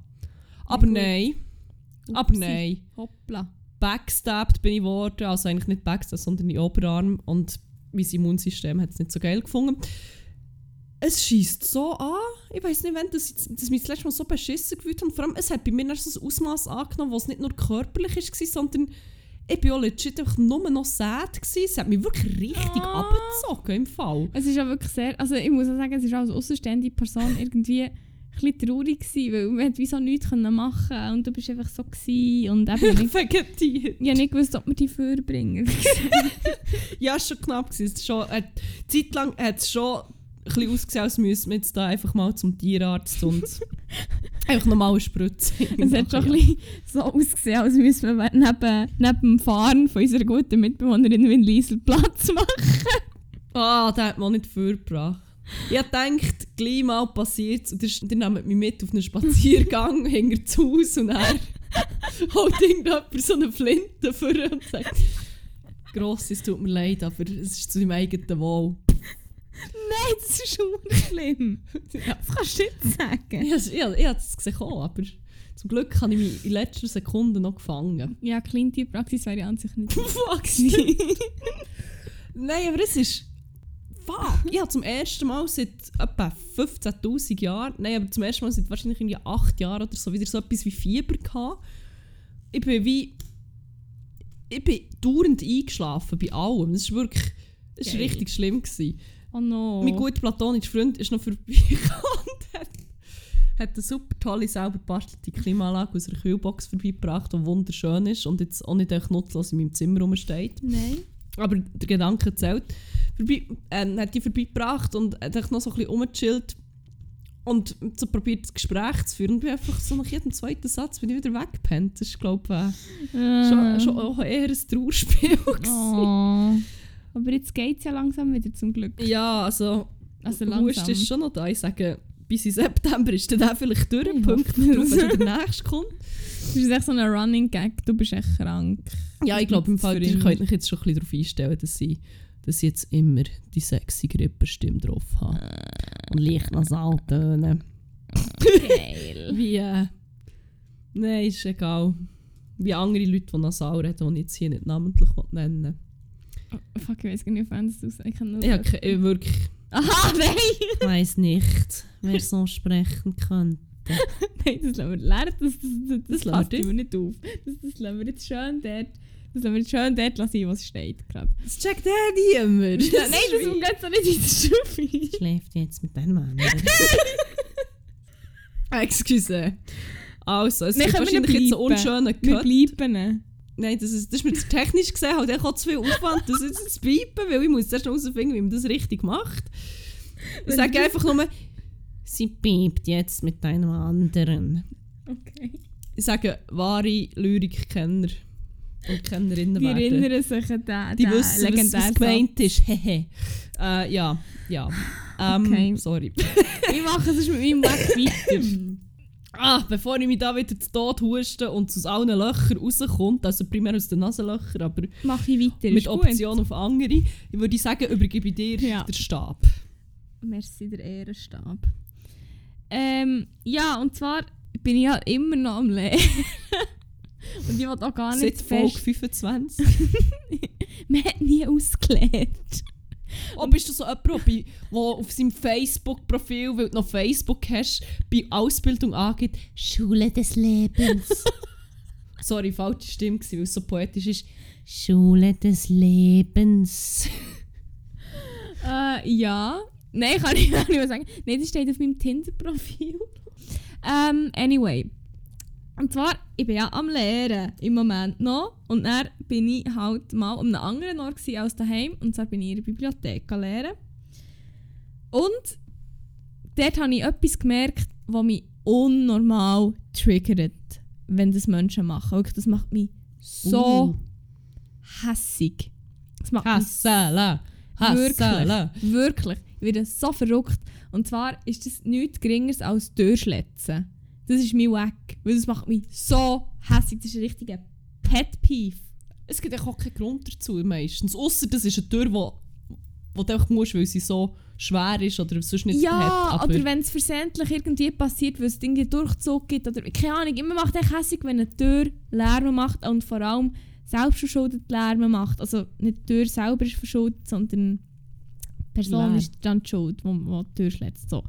Aber gut. nein. so. Aber Upsi. nein. Hoppla. Backstabbed bin ich geworden. Also eigentlich nicht backstabbed, sondern in den Oberarm. Und mein Immunsystem hat es nicht so geil gefunden. Es schießt so an. Ich weiß nicht, wann das, das mich das letzte Mal so beschissen gefühlt hat. Vor allem, es hat bei mir erst so ein Ausmaß angenommen, es nicht nur körperlich war, sondern ich bin auch legit einfach nur noch sad. Gewesen. Es hat mich wirklich richtig Ah. abgezogen im Fall. Es ist ja wirklich sehr, also ich muss auch sagen, es ist auch als außenstehende Person irgendwie bisschen traurig gewesen, weil man hat wie so nichts können machen und du bist einfach so gewesen und eben nicht, [laughs] Vegetiert. ich habe nicht gewusst, ob wir die vorbringen. [laughs] Ja, es war schon knapp. gewesen. Es schon, äh, Zeit lang hat es schon ein bisschen ausgesehen, als müssten wir jetzt da einfach mal zum Tierarzt und [laughs] einfach nochmal eine Spritze. es hat schon ein bisschen so ausgesehen, als müssen wir neben, neben dem Fahren von unserer guten Mitbewohnerin in Liesel Platz machen. Ah, der hat man nicht vorgebracht. Ich dachte, gleich mal passiert und ihr ihr nehmt mich mit auf einen Spaziergang [laughs] hinter das Haus und dann [laughs] holt irgendjemand so eine Flinte vor und sagt, Gross, es tut mir leid, aber es ist zu deinem eigenen Wohl. Nein, das ist schon schlimm. [laughs] Ja. Das kannst du nicht sagen. Ich, ich, ich habe es gesehen, aber zum Glück habe ich mich in letzter Sekunde noch gefangen. Ja, Kleintierpraxis wäre an sich nicht Fuck. Nein, aber es ist. Fuck! Ich habe zum ersten Mal seit etwa 15.000 Jahren, nein, aber zum ersten Mal seit wahrscheinlich irgendwie 8 Jahren oder so, wieder so etwas wie Fieber gehabt. Ich bin wie. Ich bin dauernd eingeschlafen bei allem. Das ist wirklich. Das war Geil. richtig schlimm. Gewesen. Oh no. Mein guter platonischer Freund ist noch vorbeigekommen und hat, hat eine super tolle, selber gebastelte Klimaanlage aus einer Kühlbox vorbeigebracht, die wunderschön ist und jetzt auch nicht nutzlos in meinem Zimmer rumsteht. Nein. Aber der Gedanke zählt. Vorbei, äh, hat die vorbeigebracht und hat noch so ein bisschen rumgechillt und so probiert das Gespräch zu führen. Und bin einfach so nach jedem zweiten Satz bin ich wieder weggepennt. Das ist, glaube ich, äh, schon, schon auch eher ein Trauerspiel. [laughs] Oh. Aber jetzt geht es ja langsam wieder zum Glück. Ja, also, Also langsam. ist schon noch da. Ich sage, bis in September ist dann der vielleicht durch. Punkt es. wenn der nächste kommt. Das ist echt so ein Running Gag. Du bist echt krank. Ja, ich glaube, im Fall, ihr könnt euch jetzt schon ein bisschen darauf einstellen, dass ich, dass ich jetzt immer die sexy Gripperstimme drauf habe. Und leicht nasal tönen. Geil. [laughs] Wie, äh, nein, ist egal. Wie andere Leute, die nasal reden, die ich jetzt hier nicht namentlich nennen. Oh, fuck, ich weiß gar nicht, auf wen das Ich kann nur... Ke- ich wirklich... Aha, [laughs] nein! Ich weiss nicht, wer so sprechen könnte. [laughs] nein, das lassen wir lernen. Das, das, das, das, Das lassen passt wir immer nicht auf. Das, das lassen wir jetzt schön dort... Das lassen wir jetzt schön dort lassen, was steht gerade. Das checkt der niemand. Ja, [laughs] nein, das geht so nicht in [laughs] die Stufe. schläft jetzt mit deinem Mann. Excuse. Also, es Nein, wir wahrscheinlich jetzt ein bleiben? unschöner Wir Cut. bleiben. Nein, das ist, das ist mir zu technisch gesehen, halt auch zu viel Aufwand, das jetzt zu piepen, weil ich muss erst herausfinden, wie man das richtig macht. Ich sage einfach nur, sie piept jetzt mit einem anderen. Okay. Ich sage, wahre Lyrik-Kenner und Kennerinnen Die werden. erinnern sich an den, Die wissen, was, legendären was gemeint ist. [laughs] Hehe. äh, ja, ja. Ähm, Okay. Sorry. [laughs] Ich mache es mit meinem Weg weiter. [laughs] Ah, bevor ich mich da wieder zu Tod huste und aus allen Löchern rauskommt, also primär aus den Nasenlöchern, aber Mache ich weiter. mit ist gut. Option auf andere, ich würde sagen, übergebe ich dir Ja. den Stab. Merci, der Ehrenstab. Ähm, ja, und zwar bin ich halt immer noch am Lehren. [laughs] und ich will auch gar nicht Seit Folge fest... 25. [laughs] Man hat nie ausgelernt. Oh, bist du so jemand, der auf seinem Facebook-Profil, weil du noch Facebook hast, bei Ausbildung angeht, Schule des Lebens. [laughs] Sorry, falsche Stimme, weil es so poetisch ist. Schule des Lebens. Äh, ja. Nein, kann ich [laughs] auch nicht mehr sagen. Nein, das steht auf meinem Tinder-Profil. ähm, anyway. Und zwar, ich bin ja am Lehren im Moment noch. Und dann bin ich halt mal an einem anderen Ort als daheim. Und zwar bin ich in der Bibliothek lehren. Und dort habe ich etwas gemerkt, was mich unnormal triggert, wenn das Menschen machen. Wirklich, das macht mich so Uh. hässig. Das macht mich Hassala. Hassala. Wirklich. Ich werde so verrückt. Und zwar ist das nichts Geringeres als Türschletzen. Das ist mein Wack. Weil das macht mich so hässlich. Das ist ein richtiger Pet Peeve. Es gibt auch keinen Grund dazu meistens. Außer das ist eine Tür, wo, wo du einfach musst, weil sie so schwer ist oder sonst nicht Ja, hat. Aber oder wenn es versehentlich irgendwie passiert, weil es irgendwie Durchzug gibt oder keine Ahnung. Immer macht echt hässlich, wenn eine Tür Lärm macht und vor allem selbstverschuldet Lärm macht. Also nicht die Tür selber ist verschuldet, sondern Person Lärm. ist dann die schuld, die, die die Tür schlägt. So.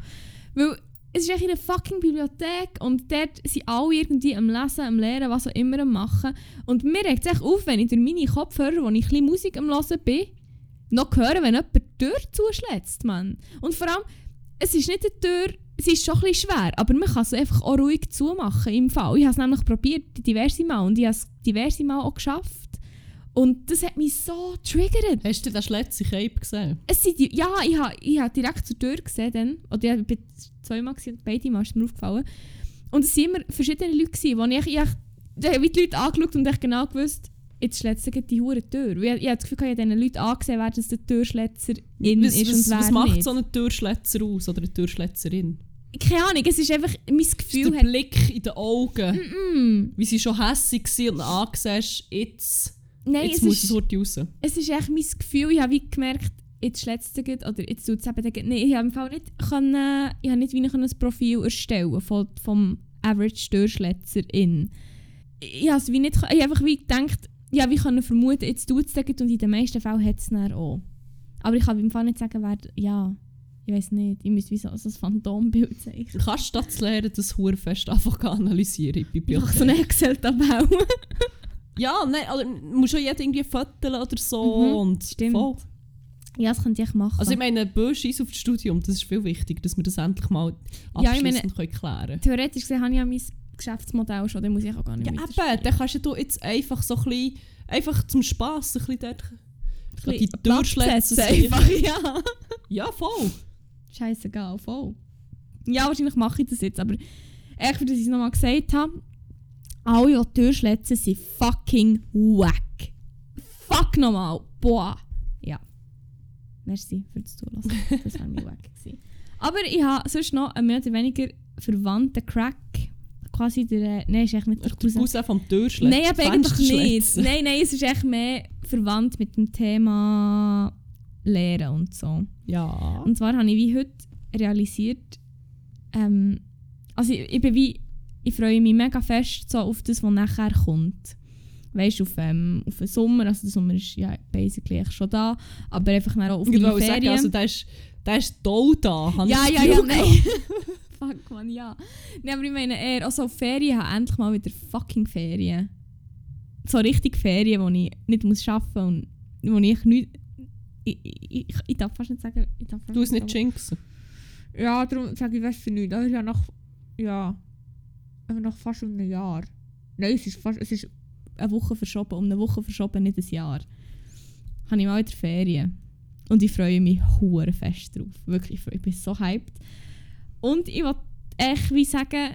Weil es ist in einer fucking Bibliothek und dort sind alle irgendwie am Lesen, am Lehren, was auch immer am Machen. Und mir regt es echt auf, wenn ich durch meine Kopfhörer, wo ich ein Musik am Hören bin, noch hören, wenn jemand die Tür zuschlägt, Mann. Und vor allem, es ist nicht eine Tür, sie ist schon ein bisschen schwer, aber man kann sie einfach auch ruhig zumachen im Fall. Ich habe es nämlich probiert, diverse Mal, und ich habe es diverse Mal auch geschafft. Und das hat mich so triggert. hast du den letzten Cape gesehen? Es sind die, ja, ich habe ich ha direkt zur Tür gesehen dann, oder ich bin zweimal gesehen, und beide Mal ist mir aufgefallen. Und es waren immer verschiedene Leute, gewesen, wo ich, ich, da habe ich die Leute angeschaut und ich genau gewusst, jetzt schlägt sie die hure Tür. Ich, ich habe das Gefühl, ich habe diesen Leuten angesehen, wer das der Türschletzer in was, ist was, und wer was macht nicht. so ein Türschletzer aus oder eine Türschletzerin? keine Ahnung, es ist einfach mein Gefühl der. Blick in den Augen, Mm, wie sie schon hässig waren und angesehen, jetzt, nein, jetzt es muss ist, es heute raus. es ist echt mein Gefühl, ich habe wie gemerkt, jetzt letzte oder jetzt tut es eben nee, ich habe im Fall nicht können, ich habe nicht wie ich ein Profil erstellen von, vom Average Durchschletzer in. Ich habe es wie nicht, ich habe einfach wie gedacht, ja, wie kann ich vermuten, jetzt tut es und in den meisten Fällen hat es dann auch. Aber ich kann im Fall nicht sagen, wer, ja, ich weiß nicht, ich müsste wie so, so ein Phantombild zeichnen. Kannst du das lernen, das Hurfest einfach analysieren in Bibliothek? so eine Excel-Tabelle. [laughs] Ja, nein, also, muss schon jeder irgendwie fotografieren oder so. Mhm, und stimmt. Voll. ja, das könnte ich machen. Also ich meine, Bösch auf das Studium, das ist viel wichtiger, dass wir das endlich mal Ja, ich meine- abschließend können klären Theoretisch gesehen habe ich ja mein Geschäftsmodell schon, dann muss ich auch gar nicht Ja, weiter eben, dann kannst du jetzt einfach so ein bisschen, einfach zum Spass ein bisschen dort... Ein die Durchschlätze einfach, ja. [laughs] Ja, voll. Scheißegal, voll. Ja, wahrscheinlich mache ich das jetzt, aber echt, das ich es nochmal gesagt habe, alle, die durchschlätzen, sind fucking wack. Fuck nochmal. Boah. Ja. Merci für das Zulassen. Das war mir wack. Gewesen. Aber ich habe sonst noch einen mehr oder weniger verwandten Crack. Quasi der, äh, nein, ist echt nicht der Cousin. Vom Türschletzen. Nein, aber eigentlich nicht. Nein, nein, es ist echt mehr verwandt mit dem Thema Lehren und so. Ja. Und zwar habe ich wie heute realisiert, ähm, also ich, ich bin wie, ich freue mich mega fest so auf das, was nachher kommt. Weißt du, auf, ähm, auf den Sommer, also der Sommer ist ja basically schon da, aber einfach auch auf wollte Ferien. sagen, also der ist, der ist toll da. habe ja, ja, ja, nein. [laughs] Fuck, man, ja. Nein, aber ich meine eher, also Ferien, habe endlich mal wieder fucking Ferien. So richtig Ferien, wo ich nicht muss arbeiten und wo ich nicht... Ich, ich, ich, ich darf fast nicht sagen... Ich darf fast Du es nicht jinxen. Ja, darum sage ich was für nichts. Das ist ja noch... Ja... Aber noch fast um ein Jahr. Nein, es ist fast... Es ist eine Woche verschoben. Um eine Woche verschoben, nicht ein Jahr. Habe ich mal wieder Ferien. Und ich freue mich hure fest drauf. Wirklich, ich bin so hyped. Und ich wollte echt wie sagen,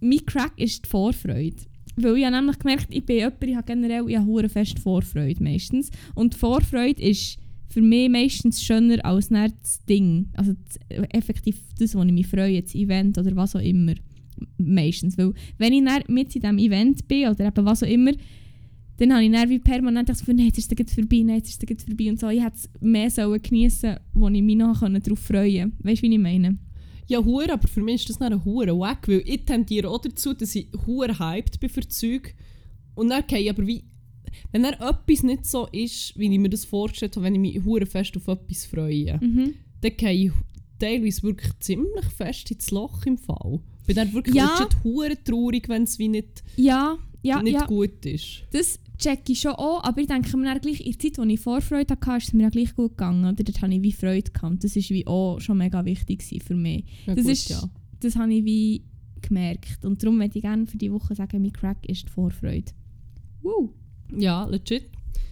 mein Crack ist die Vorfreude. Weil ich habe nämlich gemerkt, ich bin jemand, ich habe generell ich habe fest Vorfreude meistens. Und die Vorfreude ist für mich meistens schöner als das Ding. Also das, effektiv das, wo ich mich freue, das Event oder was auch immer. Meistens. Weil wenn ich dann mit in diesem Event bin oder eben was auch immer, dann habe ich dann wie permanent das Gefühl, nein, jetzt ist es vorbei, nein, jetzt ist es vorbei und so. Ich hätte es mehr sollen geniessen wo ich mich noch darauf freuen konnte. Weißt du, wie ich meine? Ja, hure, aber für mich ist das nicht ein hure Wack, weil ich tendiere auch dazu, dass ich hure hyped bin für Zeug. Und dann ich aber wie... Wenn dann etwas nicht so ist, wie ich mir das vorgestellt habe, wenn ich mich hure fest auf etwas freue, Mhm. dann gehe ich teilweise wirklich ziemlich fest ins Loch im Fall. Bin dann wirklich Ja. legit hure traurig, wenn es wie nicht, Ja, ja, nicht ja. gut ist. Das check ich schon auch, aber ich denke mir dann gleich, in der Zeit, wo ich Vorfreude hatte, ist es mir gleich gut gegangen. Oder? Dort hatte ich wie Freude gehabt. Das war wie auch schon mega wichtig für mich. Ja, Das gut, ist- ja. Das habe ich wie gemerkt. Und darum möchte ich gerne für die Woche sagen, mein Crack ist die Vorfreude. Woo! Ja, legit.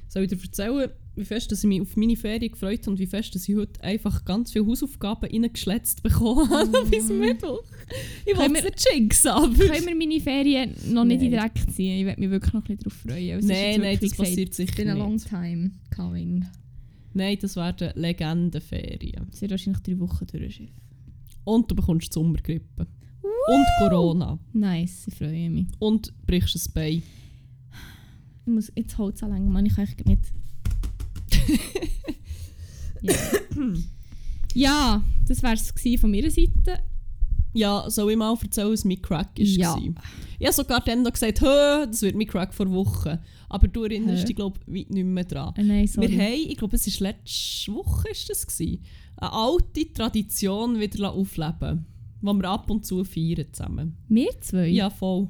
Soll ich dir erzählen, wie fest dass ich mich auf meine Ferien gefreut habe und wie fest dass ich heute einfach ganz viele Hausaufgaben reingeschletzt bekommen habe [laughs] bis Mittwoch. Ich wollte es nicht jinxen, aber... Können wir meine Ferien noch nicht Nein. Dreck ziehen? Ich werde mich wirklich noch ein bisschen darauf freuen. Es Nein, nein, das gesagt, passiert sicher been a long nicht. time coming. Nein, das werden Legendenferien. Es wird wahrscheinlich drei Wochen durchschiffen. Und du bekommst Sommergrippe. Und Corona. Nice, ich freue mich. Und brichst ein Bein. Ich muss jetzt Holz anlegen, Mann, ich kann nicht. Ja. [laughs] ja, das war es von meiner Seite. Ja, soll ich mal erzählen, was mein Crack war? Ja. Ich habe sogar dann noch gesagt, «Hö, das wird mein Crack vor Wochen. Aber du erinnerst Hä? dich, glaube ich, nicht mehr dran. Äh, nein, sorry. Wir haben, ich glaube, es war letzte Woche ist das gewesen, eine alte Tradition wieder aufleben die wir ab und zu feiern zusammen. Wir zwei? Ja, voll.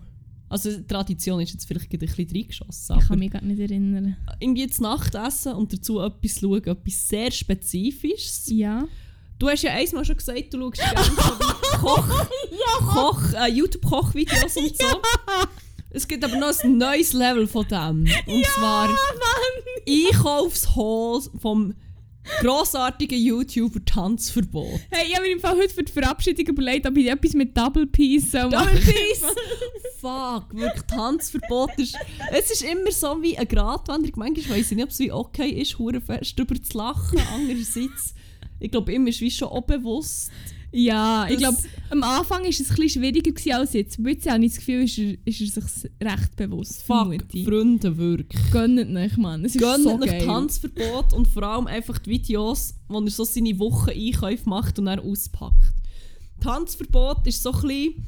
Also Tradition ist jetzt vielleicht ein bisschen reingeschossen, Ich kann mich gar nicht erinnern. irgendwie das Nachtessen und dazu etwas schauen, etwas sehr Spezifisches. Ja. Du hast ja einmal schon gesagt, du schaust gerne so wie Koch, [laughs] Koch, äh, YouTube-Kochvideos und so. [laughs] Es gibt aber noch ein neues Level von dem. Und zwar Einkaufshaul vom grossartigen YouTuber Tanzverbot. Hey, ich habe mir im Fall heute für die Verabschiedung überlegt, ob ich etwas mit Double Peace soll Double. Peace! [laughs] Fuck, wirklich Tanzverbot ist... Es ist immer so wie eine Gratwanderung. Manchmal weiss ich nicht, ob es wie okay ist, fest darüber zu lachen. Andererseits, ich glaube, ihm ist wie schon auch bewusst, Ja, ich Das- glaube, am Anfang war es ein bisschen schwieriger gewesen als jetzt. Aber jetzt habe ich das Gefühl, ist er, ist er sich recht bewusst. Fuck, ich. Freunde, wirklich. Gönnt nicht, Mann. Es ist Gönnt so nicht. Tanzverbot und vor allem einfach die Videos, wo er so seine Wocheneinkäufe macht und dann auspackt. Tanzverbot ist so ein bisschen...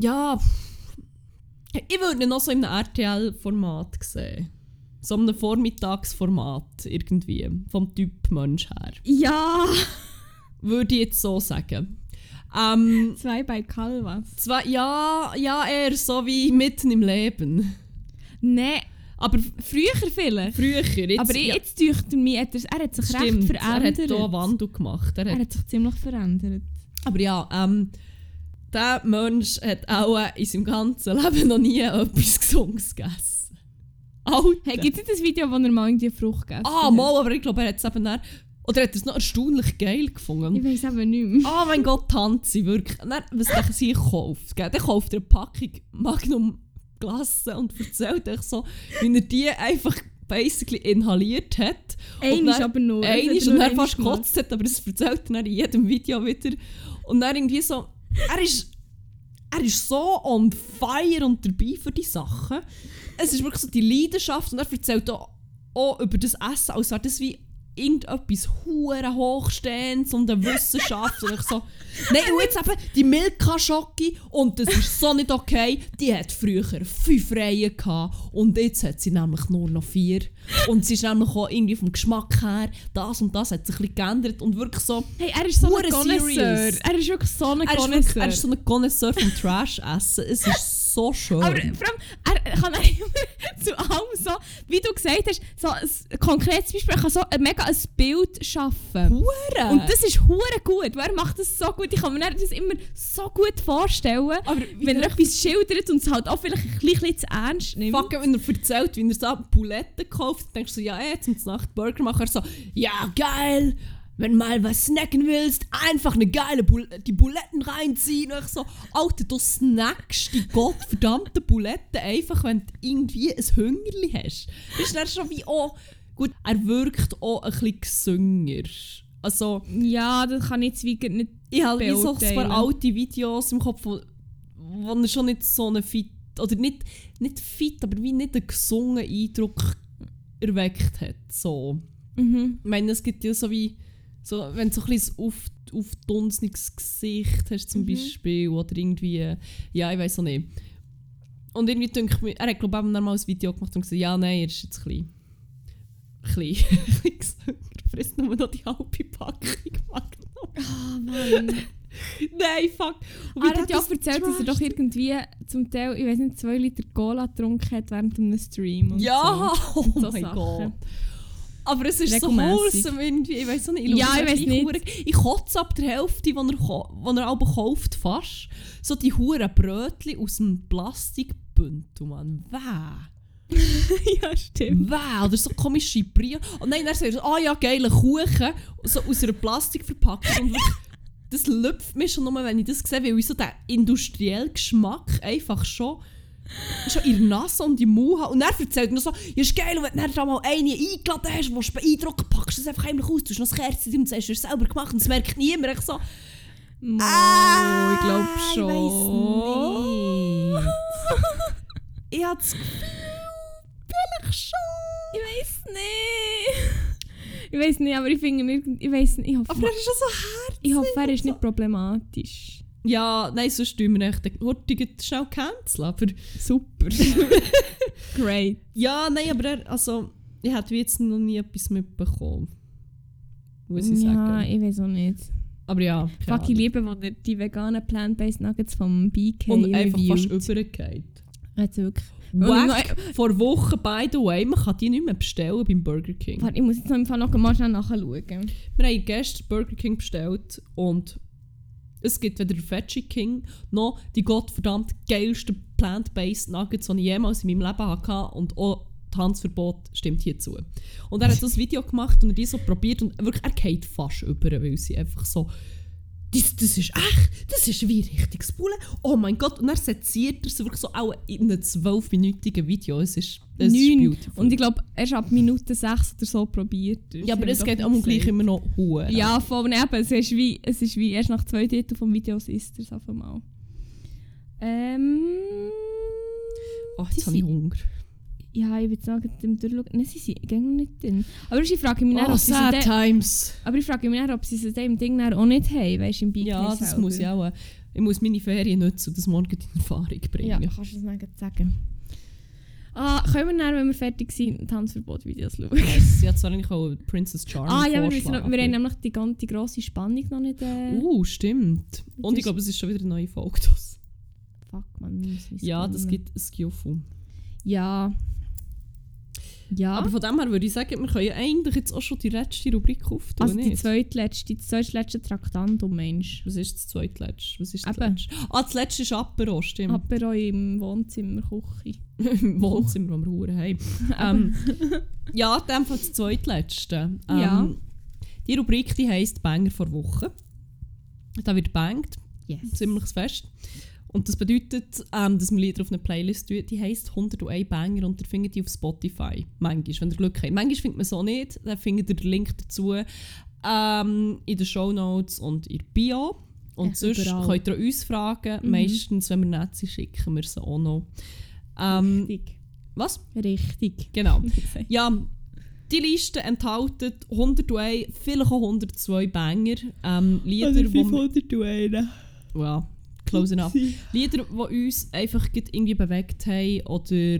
Ja... Ich würde ihn noch so in einem RTL-Format sehen. So einem Vormittagsformat irgendwie. Vom Typ Mensch her. Ja! Würde ich jetzt so sagen. Ähm, Zwei bei Calvas. zwar, ja, ja, eher so wie mitten im Leben. Nein, Aber früher vielleicht. früher, jetzt, aber ja, jetzt dürfte mir, er, er hat sich stimmt, recht er hat verändert. hier einen Wandel gemacht. Er er hat, hat sich ziemlich verändert. aber ja, ähm, der Mensch hat auch in seinem ganzen Leben noch nie etwas Gesundes gegessen. Alter! Hey, gibt es das Video, wo er mal irgendwie Frucht gegessen ah, hat? mal, aber ich glaube, er hat es eben oder hat er es noch erstaunlich geil gefunden. Ich weiß eben nicht mehr. Oh mein Gott, Tanzi, wirklich. Dann, was denken Sie, kauft? Gell? Dann kauft er eine Packung Magnum Glasse und erzählt euch so, wie er die einfach basically inhaliert hat. Einmal aber nur. Einmal er und dann fast gekotzt hat, aber das erzählt er in jedem Video wieder. Und dann irgendwie so, er ist, er ist so on fire und dabei für die Sachen. Es ist wirklich so die Leidenschaft und er erzählt auch, auch über das Essen, als wäre das wie irgendetwas hure hochstehendes und eine Wissenschaft und ich so nein und jetzt eben die Milka Schocke und das ist so nicht okay die hat früher fünf Reihen gehabt und jetzt hat sie nämlich nur noch vier und sie ist nämlich auch irgendwie vom Geschmack her das und das hat sich ein bisschen geändert und wirklich so Hey, er ist so ein Connoisseur. Er ist wirklich so ein Connoisseur. er ist so ein Connoisseur vom Trash-Essen es ist so schön Aber vor allem, er kann auch immer [laughs] zu allem so, wie du gesagt hast, so ein konkretes Beispiel, er kann so ein mega ein Bild schaffen. Hure. Und das ist hure gut, er macht das so gut. Ich kann mir das immer so gut vorstellen, Aber wenn er etwas schildert und es halt auch vielleicht ein bisschen, zu ernst nimmt. Fuck, wenn er erzählt, wie er so Buletten kauft, dann denkst du so, ja, jetzt zum Nacht Burger machen. Er so, ja, geil, wenn mal was snacken willst, einfach eine geile Bul die Buletten reinziehen. Und ich so, Alter, du snackst die gottverdammten Buletten einfach, wenn du irgendwie ein Hüngerli hast. Das ist dann schon wie, oh, gut, er wirkt auch ein bisschen gesünger. Also, Ja, das kann ich jetzt wie nicht... ich habe so ein paar alte Videos im Kopf, wo, wo er schon nicht so einen fit, oder nicht, nicht fit, aber wie nicht einen gesungenen Eindruck erweckt hat. So. Mhm. Ich meine, es gibt ja so wie, so, wenn du so ein bisschen auf, aufdunsiges Gesicht hast zum Mhm. Beispiel, oder irgendwie, ja, ich weiß auch nicht. Und irgendwie denke ich mir, er hat glaube ich mal ein Video gemacht und gesagt, ja, nein, er ist jetzt ein bisschen, ein bisschen. [laughs] Er frisst nur noch die halbe Packung Magnum. Oh Mann. [laughs] Nein, fuck. Und wie er hat ja auch erzählt, dass er doch irgendwie zum Teil, ich weiß nicht, zwei Liter Cola getrunken hat während einem Stream. Und Ja, so. [laughs] oh so mein Sachen. Gott. Aber es ist so wholesome irgendwie. Ich weiß nicht. Ja, schaue ich es weiss gleich nicht. hure- Ich kotze ab der Hälfte, die er, er aber kauft, fast. So die huren Brötchen aus dem Plastikbündel, Mann. Wäh. [laughs] ja, stimmt. Wäh. Oder so komische Brie. Und nein, dann sagt er, ah ja, geile Kuchen. So aus einer Plastikverpackung. Und [laughs] das lüpft mich schon nur, wenn ich das sehe, weil ich so den industriellen Geschmack einfach schon schon in der Nase und im Mund. Und er erzählt mir so, ja, ist geil, wenn du da mal eine eingeladen hast, die du beeindruckt, packst du das einfach heimlich aus, tust noch das Kerzchen und sagst, du hast es selber gemacht und das merkt niemand. Ich so, Mo, Ah, ich glaube ich schon. weiss [laughs] ich habe das Gefühl, vielleicht schon. Ich weiß nicht. Ich weiß nicht, aber ich finde nicht, ich weiß nicht, ich hoffe, Aber er ist schon so herzig. ich hoffe, er ist nicht problematisch. Ja, nein, sonst tun wir den Hurtigen schnell canceln, aber... Super. [laughs] Great. Ja, nein, aber er, also, ich hätte jetzt noch nie etwas mitbekommen. Muss ich ja, sagen. ich weiß auch nicht. Aber ja, Fuck, ich liebe, wo der die veganen Plant-Based Nuggets vom BK Und einfach fast reviewt. übergeht. Hat's wirklich. Wack, vor Wochen, by the way, man kann die nicht mehr bestellen beim Burger King. Warte, ich muss jetzt noch im Fall noch mal schnell nachschauen. Wir haben gestern Burger King bestellt und es gibt weder Veggie King noch die gottverdammt geilsten Plant-Based Nuggets, die ich jemals in meinem Leben hatte. Und auch Tanzverbot stimmt hierzu. Und er hat das Video gemacht und er die so probiert und wirklich, er geht fast über, weil sie einfach so das, das ist echt, das ist wie richtiges Bullen. Oh mein Gott, und dann seziert er es wirklich so auch in einem zwölfminütigen Video. Es ist, es ist Neun. beautiful. Und ich glaube, erst ab Minute 6 oder so probiert. ja, aber es geht auch gleich immer noch hoch. Ja, voll eben. Es ist, wie, es ist wie erst nach zwei Drittel vom Videos ist es auf einmal. Ähm. Oh, jetzt habe ich Hunger. Ja, ich würde sagen, dem durchschauen. Nein, sie sind gehen noch nicht drin. Aber ich frage mich dann, Oh, ob sie sad times. aber ich frage mich dann, ob sie dann im Ding dann auch nicht haben, weißt du, im Bikini Ja, das selber. muss ich auch. Ich muss meine Ferien nutzen und das morgen in Erfahrung bringen. Ja, kannst du das gleich sagen. Ah, können wir dann, wenn wir fertig sind, Tanzverbot-Videos schauen? Yes, Sie hat zwar eigentlich auch Princess Charming ah ja, wir, wissen noch, wir haben nämlich die ganze grosse Spannung noch nicht... Äh, Uh, stimmt. Und ich glaube, es ist schon wieder eine neue Folge. Fuck, man, müssen uns Ja, das gibt ein Skillful. Ja. Ja. Aber von dem her würde ich sagen, wir können ja eigentlich jetzt auch schon die letzte Rubrik auftun, also die nicht? zweitletzte, das zweitletzte Traktandum, Mensch. Was ist das zweitletzte? Was ist das Eben. letzte? Ah, das letzte ist Apero, stimmt. Apero im Wohnzimmer, Küche. Im [laughs] Wohnzimmer, wo wir Huren haben. [laughs] ähm, ja, in dem Fall das zweitletzte. Ähm, Ja. Die Rubrik die heisst Banger vor Woche. Da wird bangt, Yes. ziemlich fest. Und das bedeutet, ähm, dass wir Lieder auf eine Playlist tun. Die heisst 101 Banger und ihr findet die auf Spotify. Manchmal, wenn ihr Glück habt. Manchmal findet man so nicht. Dann findet ihr den Link dazu ähm, in den Show Notes und in der Bio. Und Ja, sonst überall. könnt ihr uns fragen. Mhm. Meistens, wenn wir nett sind, schicken wir sie auch noch. Ähm, Richtig. was? Richtig. Genau. [laughs] Ja, die Liste enthält 101, vielleicht auch 102 Banger. Ähm, Lieder, die wir- ja, close enough. Lieder, die uns einfach irgendwie bewegt haben oder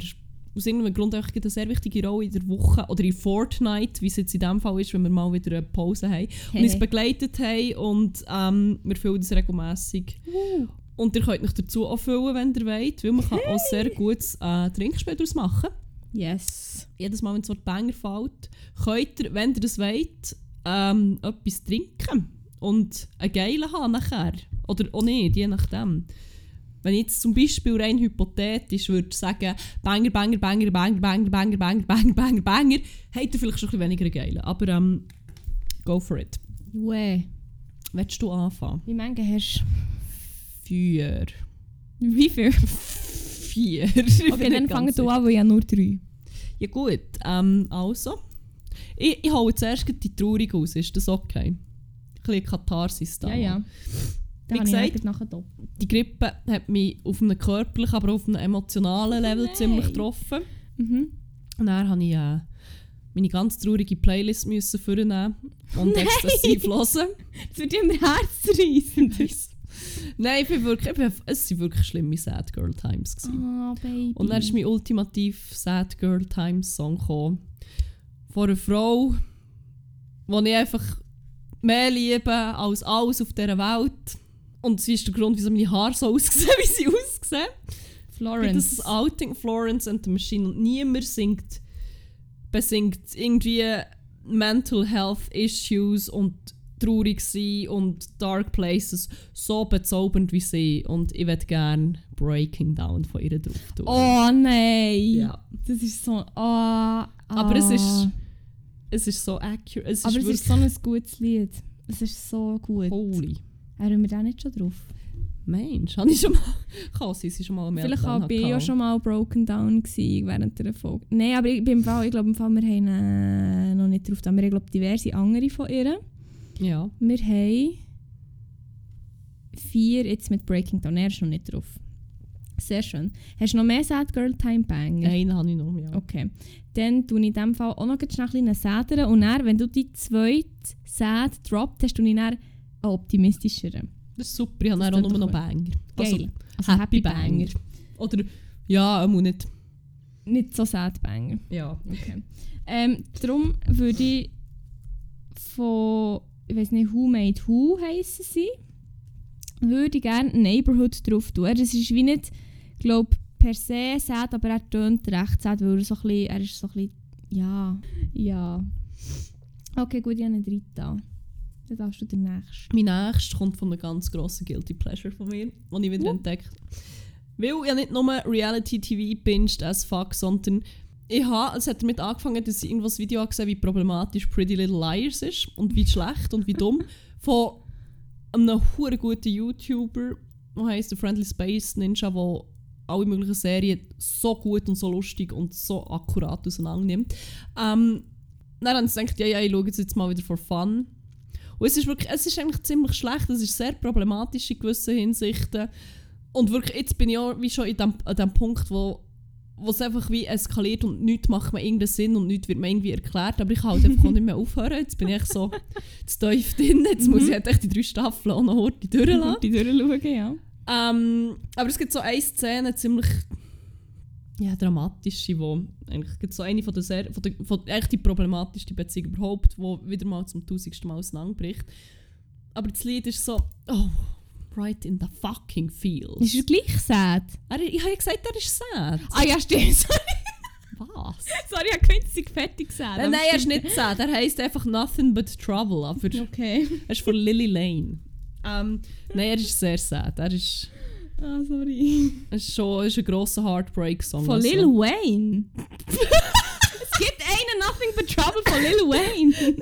aus irgendeinem Grund einfach eine sehr wichtige Rolle in der Woche oder in Fortnite, wie es jetzt in dem Fall ist, wenn wir mal wieder eine Pause haben, und uns begleitet haben und ähm, wir füllen das regelmässig. Uh. Und ihr könnt euch dazu auch füllen, wenn ihr wollt, weil man kann auch sehr gutes äh, Trinkspiel daraus machen Yes. jedes Mal, wenn das Wort Banger fällt, könnt ihr, wenn ihr das wollt, ähm, etwas trinken und einen geilen haben nachher. Oder auch nicht, je nachdem. Wenn ich jetzt zum Beispiel rein hypothetisch würde sagen, Banger, Banger, Banger, Banger, Banger, Banger, Banger, Banger, Banger, Banger, ihr vielleicht schon ein bisschen weniger geilen. Aber ähm, go for it. Ue. Willst du anfangen? Wie mange hast du? Vier. Wie viel? Vier. Okay, dann fangen du an, weil ich habe nur drei. Ja gut, ähm, also. Ich, ich hole zuerst die Traurig aus, ist das okay? Ein bisschen Katharsis da. Ja, ja. Wie gesagt- nachher. Die Grippe hat mich auf einem körperlichen, aber auch auf einem emotionalen Level nein. ziemlich getroffen. Mhm. Und dann habe ich äh, meine ganz traurige Playlist müssen vornehmen und [laughs] exzessiv hören. Das wird immer herzzerreißend. Nein, ich bin wirklich, ich bin, es waren wirklich schlimme Sad Girl Times. Gewesen. Ah, Baby. Und dann ist mein ultimativ Sad Girl Times Song gekommen. Von einer Frau, die ich einfach mehr liebe als alles auf dieser Welt. Und sie ist der Grund, wieso meine Haare so [laughs] aussehen, wie sie aussehen. Florence. Das ist Outing Florence and the Machine. Und niemand singt, besingt irgendwie Mental Health Issues und traurig sein und Dark Places so bezaubernd wie sie. Und ich würde gerne Breaking Down von ihr drauf tun. Oh nein. Ja. Das ist so. ah, Aber es ist, es ist so accurate. Es Aber ist es ist so ein gutes Lied. Es ist so gut. holy. Haben wir da nicht schon drauf? Mensch, habe ich schon mal. [laughs] Kann sein, sie schon mal mehr Vielleicht auch, bin ich ja schon mal broken down gewesen während der Folge. Nein, aber ich, bin im Fall, ich glaube, im Fall, wir haben äh, noch nicht drauf. da. Wir haben glaube diverse andere von ihr. Ja. Wir haben vier jetzt mit Breaking Down. Er ist noch nicht drauf. Sehr schön. Hast du noch mehr Sad Girl Time Banger? Einen habe ich noch, ja. Okay. Dann tue ich in dem Fall auch noch schnell ein bisschen sädern. Und dann, wenn du die zweite Sad droppt, hast du dann optimistischeren. Das ist super, ich habe auch nur noch Banger. Geil. Also, Happy Banger. Oder, ja, muss nicht. Nicht so Sad Banger. Ja. Okay. Ähm, darum würde ich von, ich weiß nicht, Who Made Who heissen sie, würde ich gerne Neighborhood drauf tun. Das ist wie nicht, glaube per se sad, aber er tönt recht sad, weil er so ein bisschen, er ist so ein bisschen, ja, ja. Okay, gut, ich habe einen da. Dann darfst du den nächsten. Mein nächster kommt von einem ganz grossen Guilty Pleasure von mir, den ich wieder Uh. entdeckt Weil ich nicht nur Reality-TV binged as fuck, sondern ich habe, es hat damit angefangen, dass ich irgendwas Video gesehen wie problematisch Pretty Little Liars ist und wie schlecht und wie dumm. [laughs] Von einem hure guten YouTuber, der heisst der Friendly Space Ninja, der alle möglichen Serien so gut und so lustig und so akkurat auseinandernimmt. Ähm, dann haben sie gedacht, ja, ja, ich schaue jetzt, jetzt mal wieder for fun. Und es ist wirklich, es ist eigentlich ziemlich schlecht, es ist sehr problematisch in gewissen Hinsichten. Und wirklich, jetzt bin ich auch wie schon in dem, an dem Punkt, wo wo es einfach wie eskaliert und nichts macht mir irgendeinen Sinn und nichts wird mir irgendwie erklärt, aber ich kann halt einfach auch nicht mehr aufhören. Jetzt bin ich so [laughs] zu tief drin, jetzt muss ich halt echt die drei Staffeln auch noch heute [laughs] durchlassen. Die durchschauen, ja. Ähm, aber es gibt so eine Szene, ziemlich ja, dramatische, wo eigentlich so eine von der, sehr, von der von, eigentlich die problematischste Beziehung überhaupt, wo wieder mal zum tausendsten Mal auseinanderbricht. Aber das Lied ist so, oh, right in the fucking feels. Ist er gleich sad? Er, ich habe ja gesagt, er ist sad. Ah ja, stimmt. Sorry, Was? Sorry ich habe gemeint, sie fertig sad. Nein, nein, er ist nicht sad. Er heisst einfach Nothing But Trouble. Aber Okay. er ist von Lily Lane. Ähm, nein, er ist sehr sad. Er ist, Ah, sorry. [laughs] er ist schon ist ein grosser Heartbreak-Song. Von also. Lil Wayne. es gibt einen Nothing But Trouble von Lil Wayne.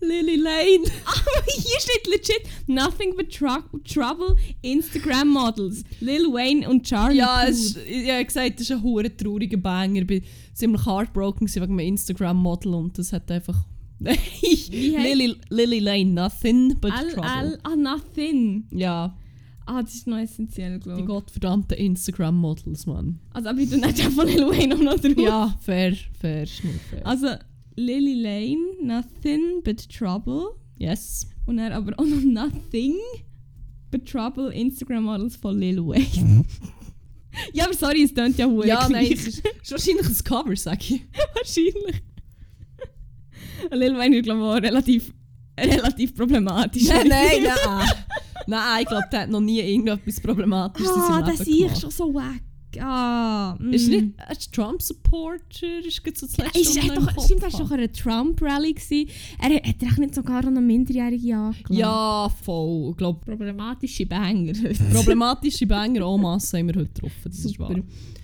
Lily Lane. Aber [laughs] hier steht legit Nothing But Tru Trouble Instagram Models. Lil Wayne und Charlie Ja, es, ist- ich habe gesagt, es ist ein hure trauriger Banger. Ich war ziemlich heartbroken wegen meinem Instagram-Model und das hat einfach... [laughs] Lily, Lily Lane, Nothing But L, Trouble. L, ah, Nothing. Ja, Ah, das ist noch essentiell, die glaube ich. gottverdammten Instagram-Models, Mann. Also, aber tue nicht von Lil Wayne auch noch drauf. Ja, fair, fair, ist nicht fair. Also, Lily Lane, Nothing But Trouble. yes. Und dann aber auch noch Nothing But Trouble Instagram Models von Lil Wayne. ja, aber sorry, es klingt ja hure Ja, nein, es ist, ist wahrscheinlich ein Cover, sag ich. [laughs] Wahrscheinlich. Lil Wayne ist, glaube ich, relativ, relativ problematisch. nein, nein, nein. [laughs] Nein, ich glaube, der hat noch nie irgendetwas Problematisches Ah, das Leben ich gemacht. schon so wack. Ah, mm. Ist nicht ein Trump-Supporter? Ist so das Ja, letzte, ist mir im doch, stimmt, er war doch an einer Trump-Rally. Er hat er nicht sogar an eine Minderjährige angeklagt. Ja, voll. Ich glaube, Problematische Banger. problematische Banger en masse haben wir heute getroffen. Das ist Super. wahr.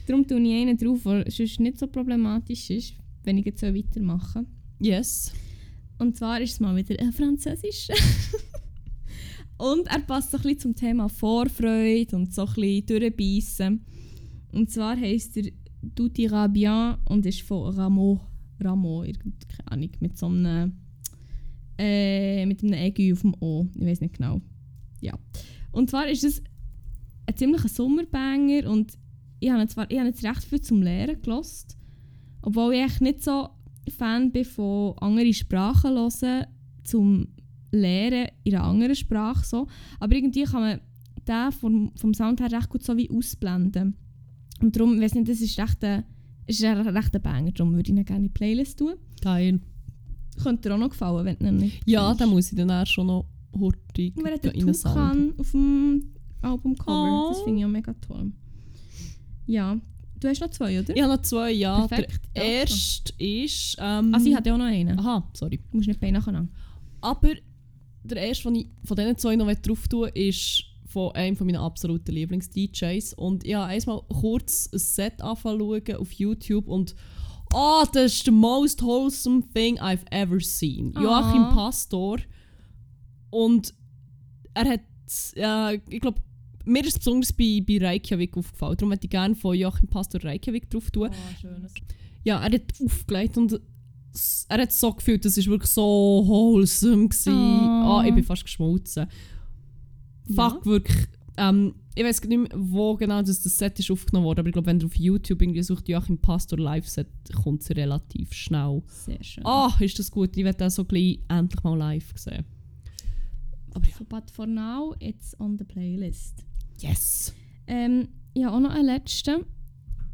Darum tue ich einen drauf, der sonst nicht so problematisch ist, wenn ich jetzt so weitermache. Yes. Und zwar ist es mal wieder ein Französisch. [laughs] und er passt so ein bisschen zum Thema Vorfreude und so ein bisschen durchbeissen. Und zwar heisst er «Tout ira bien» und ist von Rameau. Rameau, keine Ahnung, mit so einem... Äh, mit einem Aigu auf dem O. Ich weiß nicht genau. Ja. Und zwar ist es ein ziemlicher Sommerbanger und ich habe zwar ich habe jetzt recht viel zum Lehren gelost, obwohl ich echt nicht so Fan bin von anderen Sprachen hören, zum Lehren in einer anderen Sprache. So. Aber irgendwie kann man den vom, vom Sound her recht gut so wie ausblenden. Und darum, ich weiß nicht, das ist echt ein, ist ein recht ein Banger, darum würde ich ihn gerne in die Playlist tun. Geil. Könnte dir auch noch gefallen, wenn du ihn nicht Ja, dann muss ich dann auch schon noch hurtig wer hat Sound. Tukan auf dem Albumcover? Das Oh. finde ich auch mega toll. Ja, du hast noch zwei, oder? Ich habe noch zwei, ja. Perfekt. Der Ja, erste ist... Ähm, Also ich hatte auch noch einen. Aha, sorry. Du musst nicht beide nacheinander. Aber der erste, den ich von diesen zwei noch drauf tue, ist von einem von meinen absoluten Lieblings-DJs. Und ich habe einmal kurz ein Set anfangen auf YouTube und oh, das ist the most wholesome thing I've ever seen. Ah. Joachim Pastor. Und er hat, äh, ich glaube, mir ist es besonders bei, bei Reykjavik aufgefallen. Darum hätte ich gerne von Joachim Pastor Reykjavik drauf tun. Oh, schönes. Ja, er hat aufgelegt und er hat so gefühlt, das war wirklich so wholesome. Gewesen. Ah. Ah, ich bin fast geschmolzen. Fuck, wirklich. Ähm, ich weiß nicht mehr, wo genau das, das Set ist aufgenommen wurde, aber ich glaube, wenn du auf YouTube irgendwie sucht Joachim Pastor Live-Set, kommt es relativ schnell. Sehr schön. Ah, ist das gut. Ich werde das so gleich endlich mal live sehen. Aber ja. So, but for now, it's on the playlist. Yes. Ähm, ich habe auch noch einen letzten.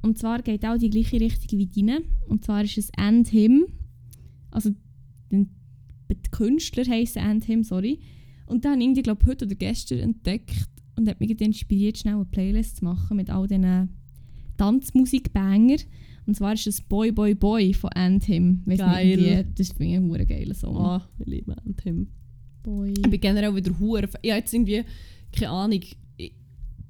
Und zwar geht auch die gleiche Richtung wie deine. Und zwar ist es And Him. Also, den, die Künstler heißen And Him, sorry. Und dann habe ich glaube heute oder gestern entdeckt und hat mich inspiriert, schnell eine Playlist zu machen mit all diesen Tanzmusik-Banger. Und zwar ist es Boy Boy Boy von And Him. Weiss Geil. Nicht, irgendwie, das finde ich ein hure geiler Song. Ah, ich liebe Tim. Boy. Ich bin generell wieder hure. Ich habe jetzt irgendwie, keine Ahnung,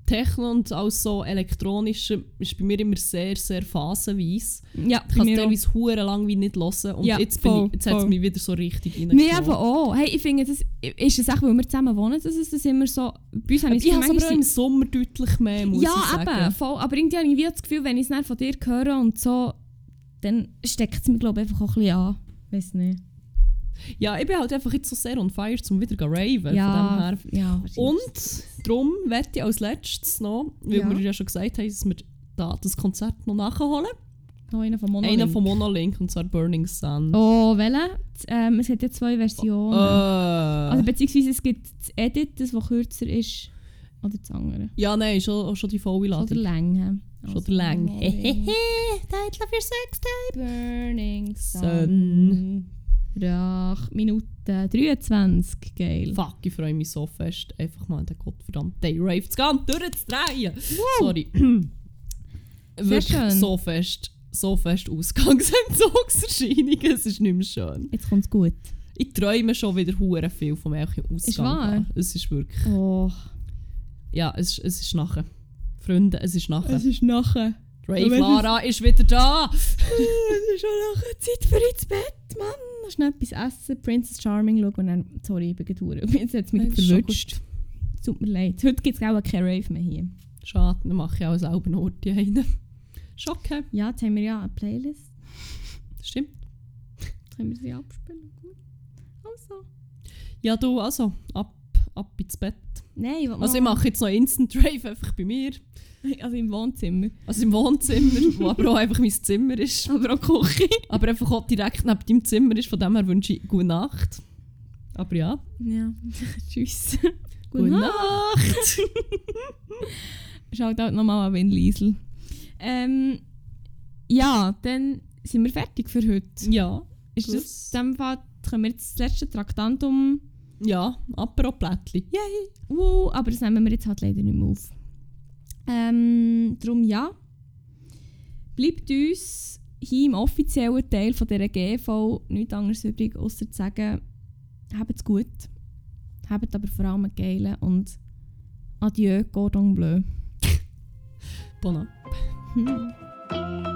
Techno und auch so elektronische ist bei mir immer sehr, sehr phasenweise. Ja, Ich kann es mir teilweise hure lang wie nicht hören und Ja, jetzt, bin voll, ich, jetzt hat es mich wieder so richtig Mir reingenommen. eben auch. Hey, ich finde, das ist es auch, weil wir zusammen wohnen, dass es das immer so... Bei uns habe Ich es aber im Sommer deutlich mehr, muss ja, ich sagen. eben, voll. Aber irgendwie habe ich das Gefühl, wenn ich es von dir höre und so, dann steckt es mich, glaube ich, einfach auch ein bisschen an. Weiß nicht. Ja, ich bin halt einfach jetzt so sehr on fire, um wieder zu raven. Ja, Von dem her. ja. Und darum werde ich als letztes noch, weil Ja. wir ja schon gesagt haben, dass wir da das Konzert noch nachholen. noch einer von Monolink. Einer von Monolink, und zwar Burning Sun. Oh, welche? Ähm, es gibt ja zwei Versionen. Äh, Also beziehungsweise es gibt das Edit, das was kürzer ist, oder das andere. ja, nein, schon, schon die volle Schon der Ladung. Länge. Schon der Länge. Monolink. [laughs] Title für Sextape. Burning Sun. Sun. Rach, Minute 23. Geil. Fuck, ich freue mich so fest, einfach mal den gottverdammten Day Rave zu gehen durchzudrehen. Sorry. [clears throat] Wirklich so fest, so fest Ausgangsentzugserscheinungen, es ist nicht mehr schön. Jetzt kommt es gut. Ich träume schon wieder hure viel von welchem Ausgang. Ist wahr? Es ist wirklich, Oh, ja, es, es ist nachher. Freunde, es ist nachher. ist nachher. Rave es- Lara ist wieder da. [laughs] es ist schon nachher Zeit für ins Bett, Mann. Noch schnell etwas essen, Princess Charming schauen und dann... Sorry, ich bin gedauert. [laughs] Jetzt hat es mich verwünscht. Tut mir leid. Heute gibt es auch keinen Rave mehr hier. Schade, dann mache ich auch selber noch die einen. Ist okay, Ja, jetzt haben wir ja eine Playlist. stimmt. Jetzt können wir sie abspielen. Also. Ja, du, also, ab, ab ins Bett. Nein, Also ich mache jetzt noch Instant Rave einfach bei mir. [laughs] Also im Wohnzimmer. Also im Wohnzimmer, wo aber auch einfach mein Zimmer ist. [laughs] Aber auch Küche. Aber einfach auch direkt neben deinem Zimmer ist. Von dem her wünsche ich gute Nacht. Aber ja, Ja. [laughs] Tschüss. gute Nacht. Schaut halt nochmal an Win Liesel. Ähm, ja, dann sind wir fertig für heute. ja, Ist Gut. das, in dem Fall können wir jetzt das letzte Traktandum... ja, Apero-Plättchen. Yay! Uh, aber das nehmen wir jetzt halt leider nicht mehr auf. Ähm, darum ja. Bleibt uns hier im offiziellen Teil von dieser GV nichts anderes übrig, außer zu sagen, habt's gut. Habt aber vor allem einen geilen und adieu, Cordon Bleu. Bon. [laughs]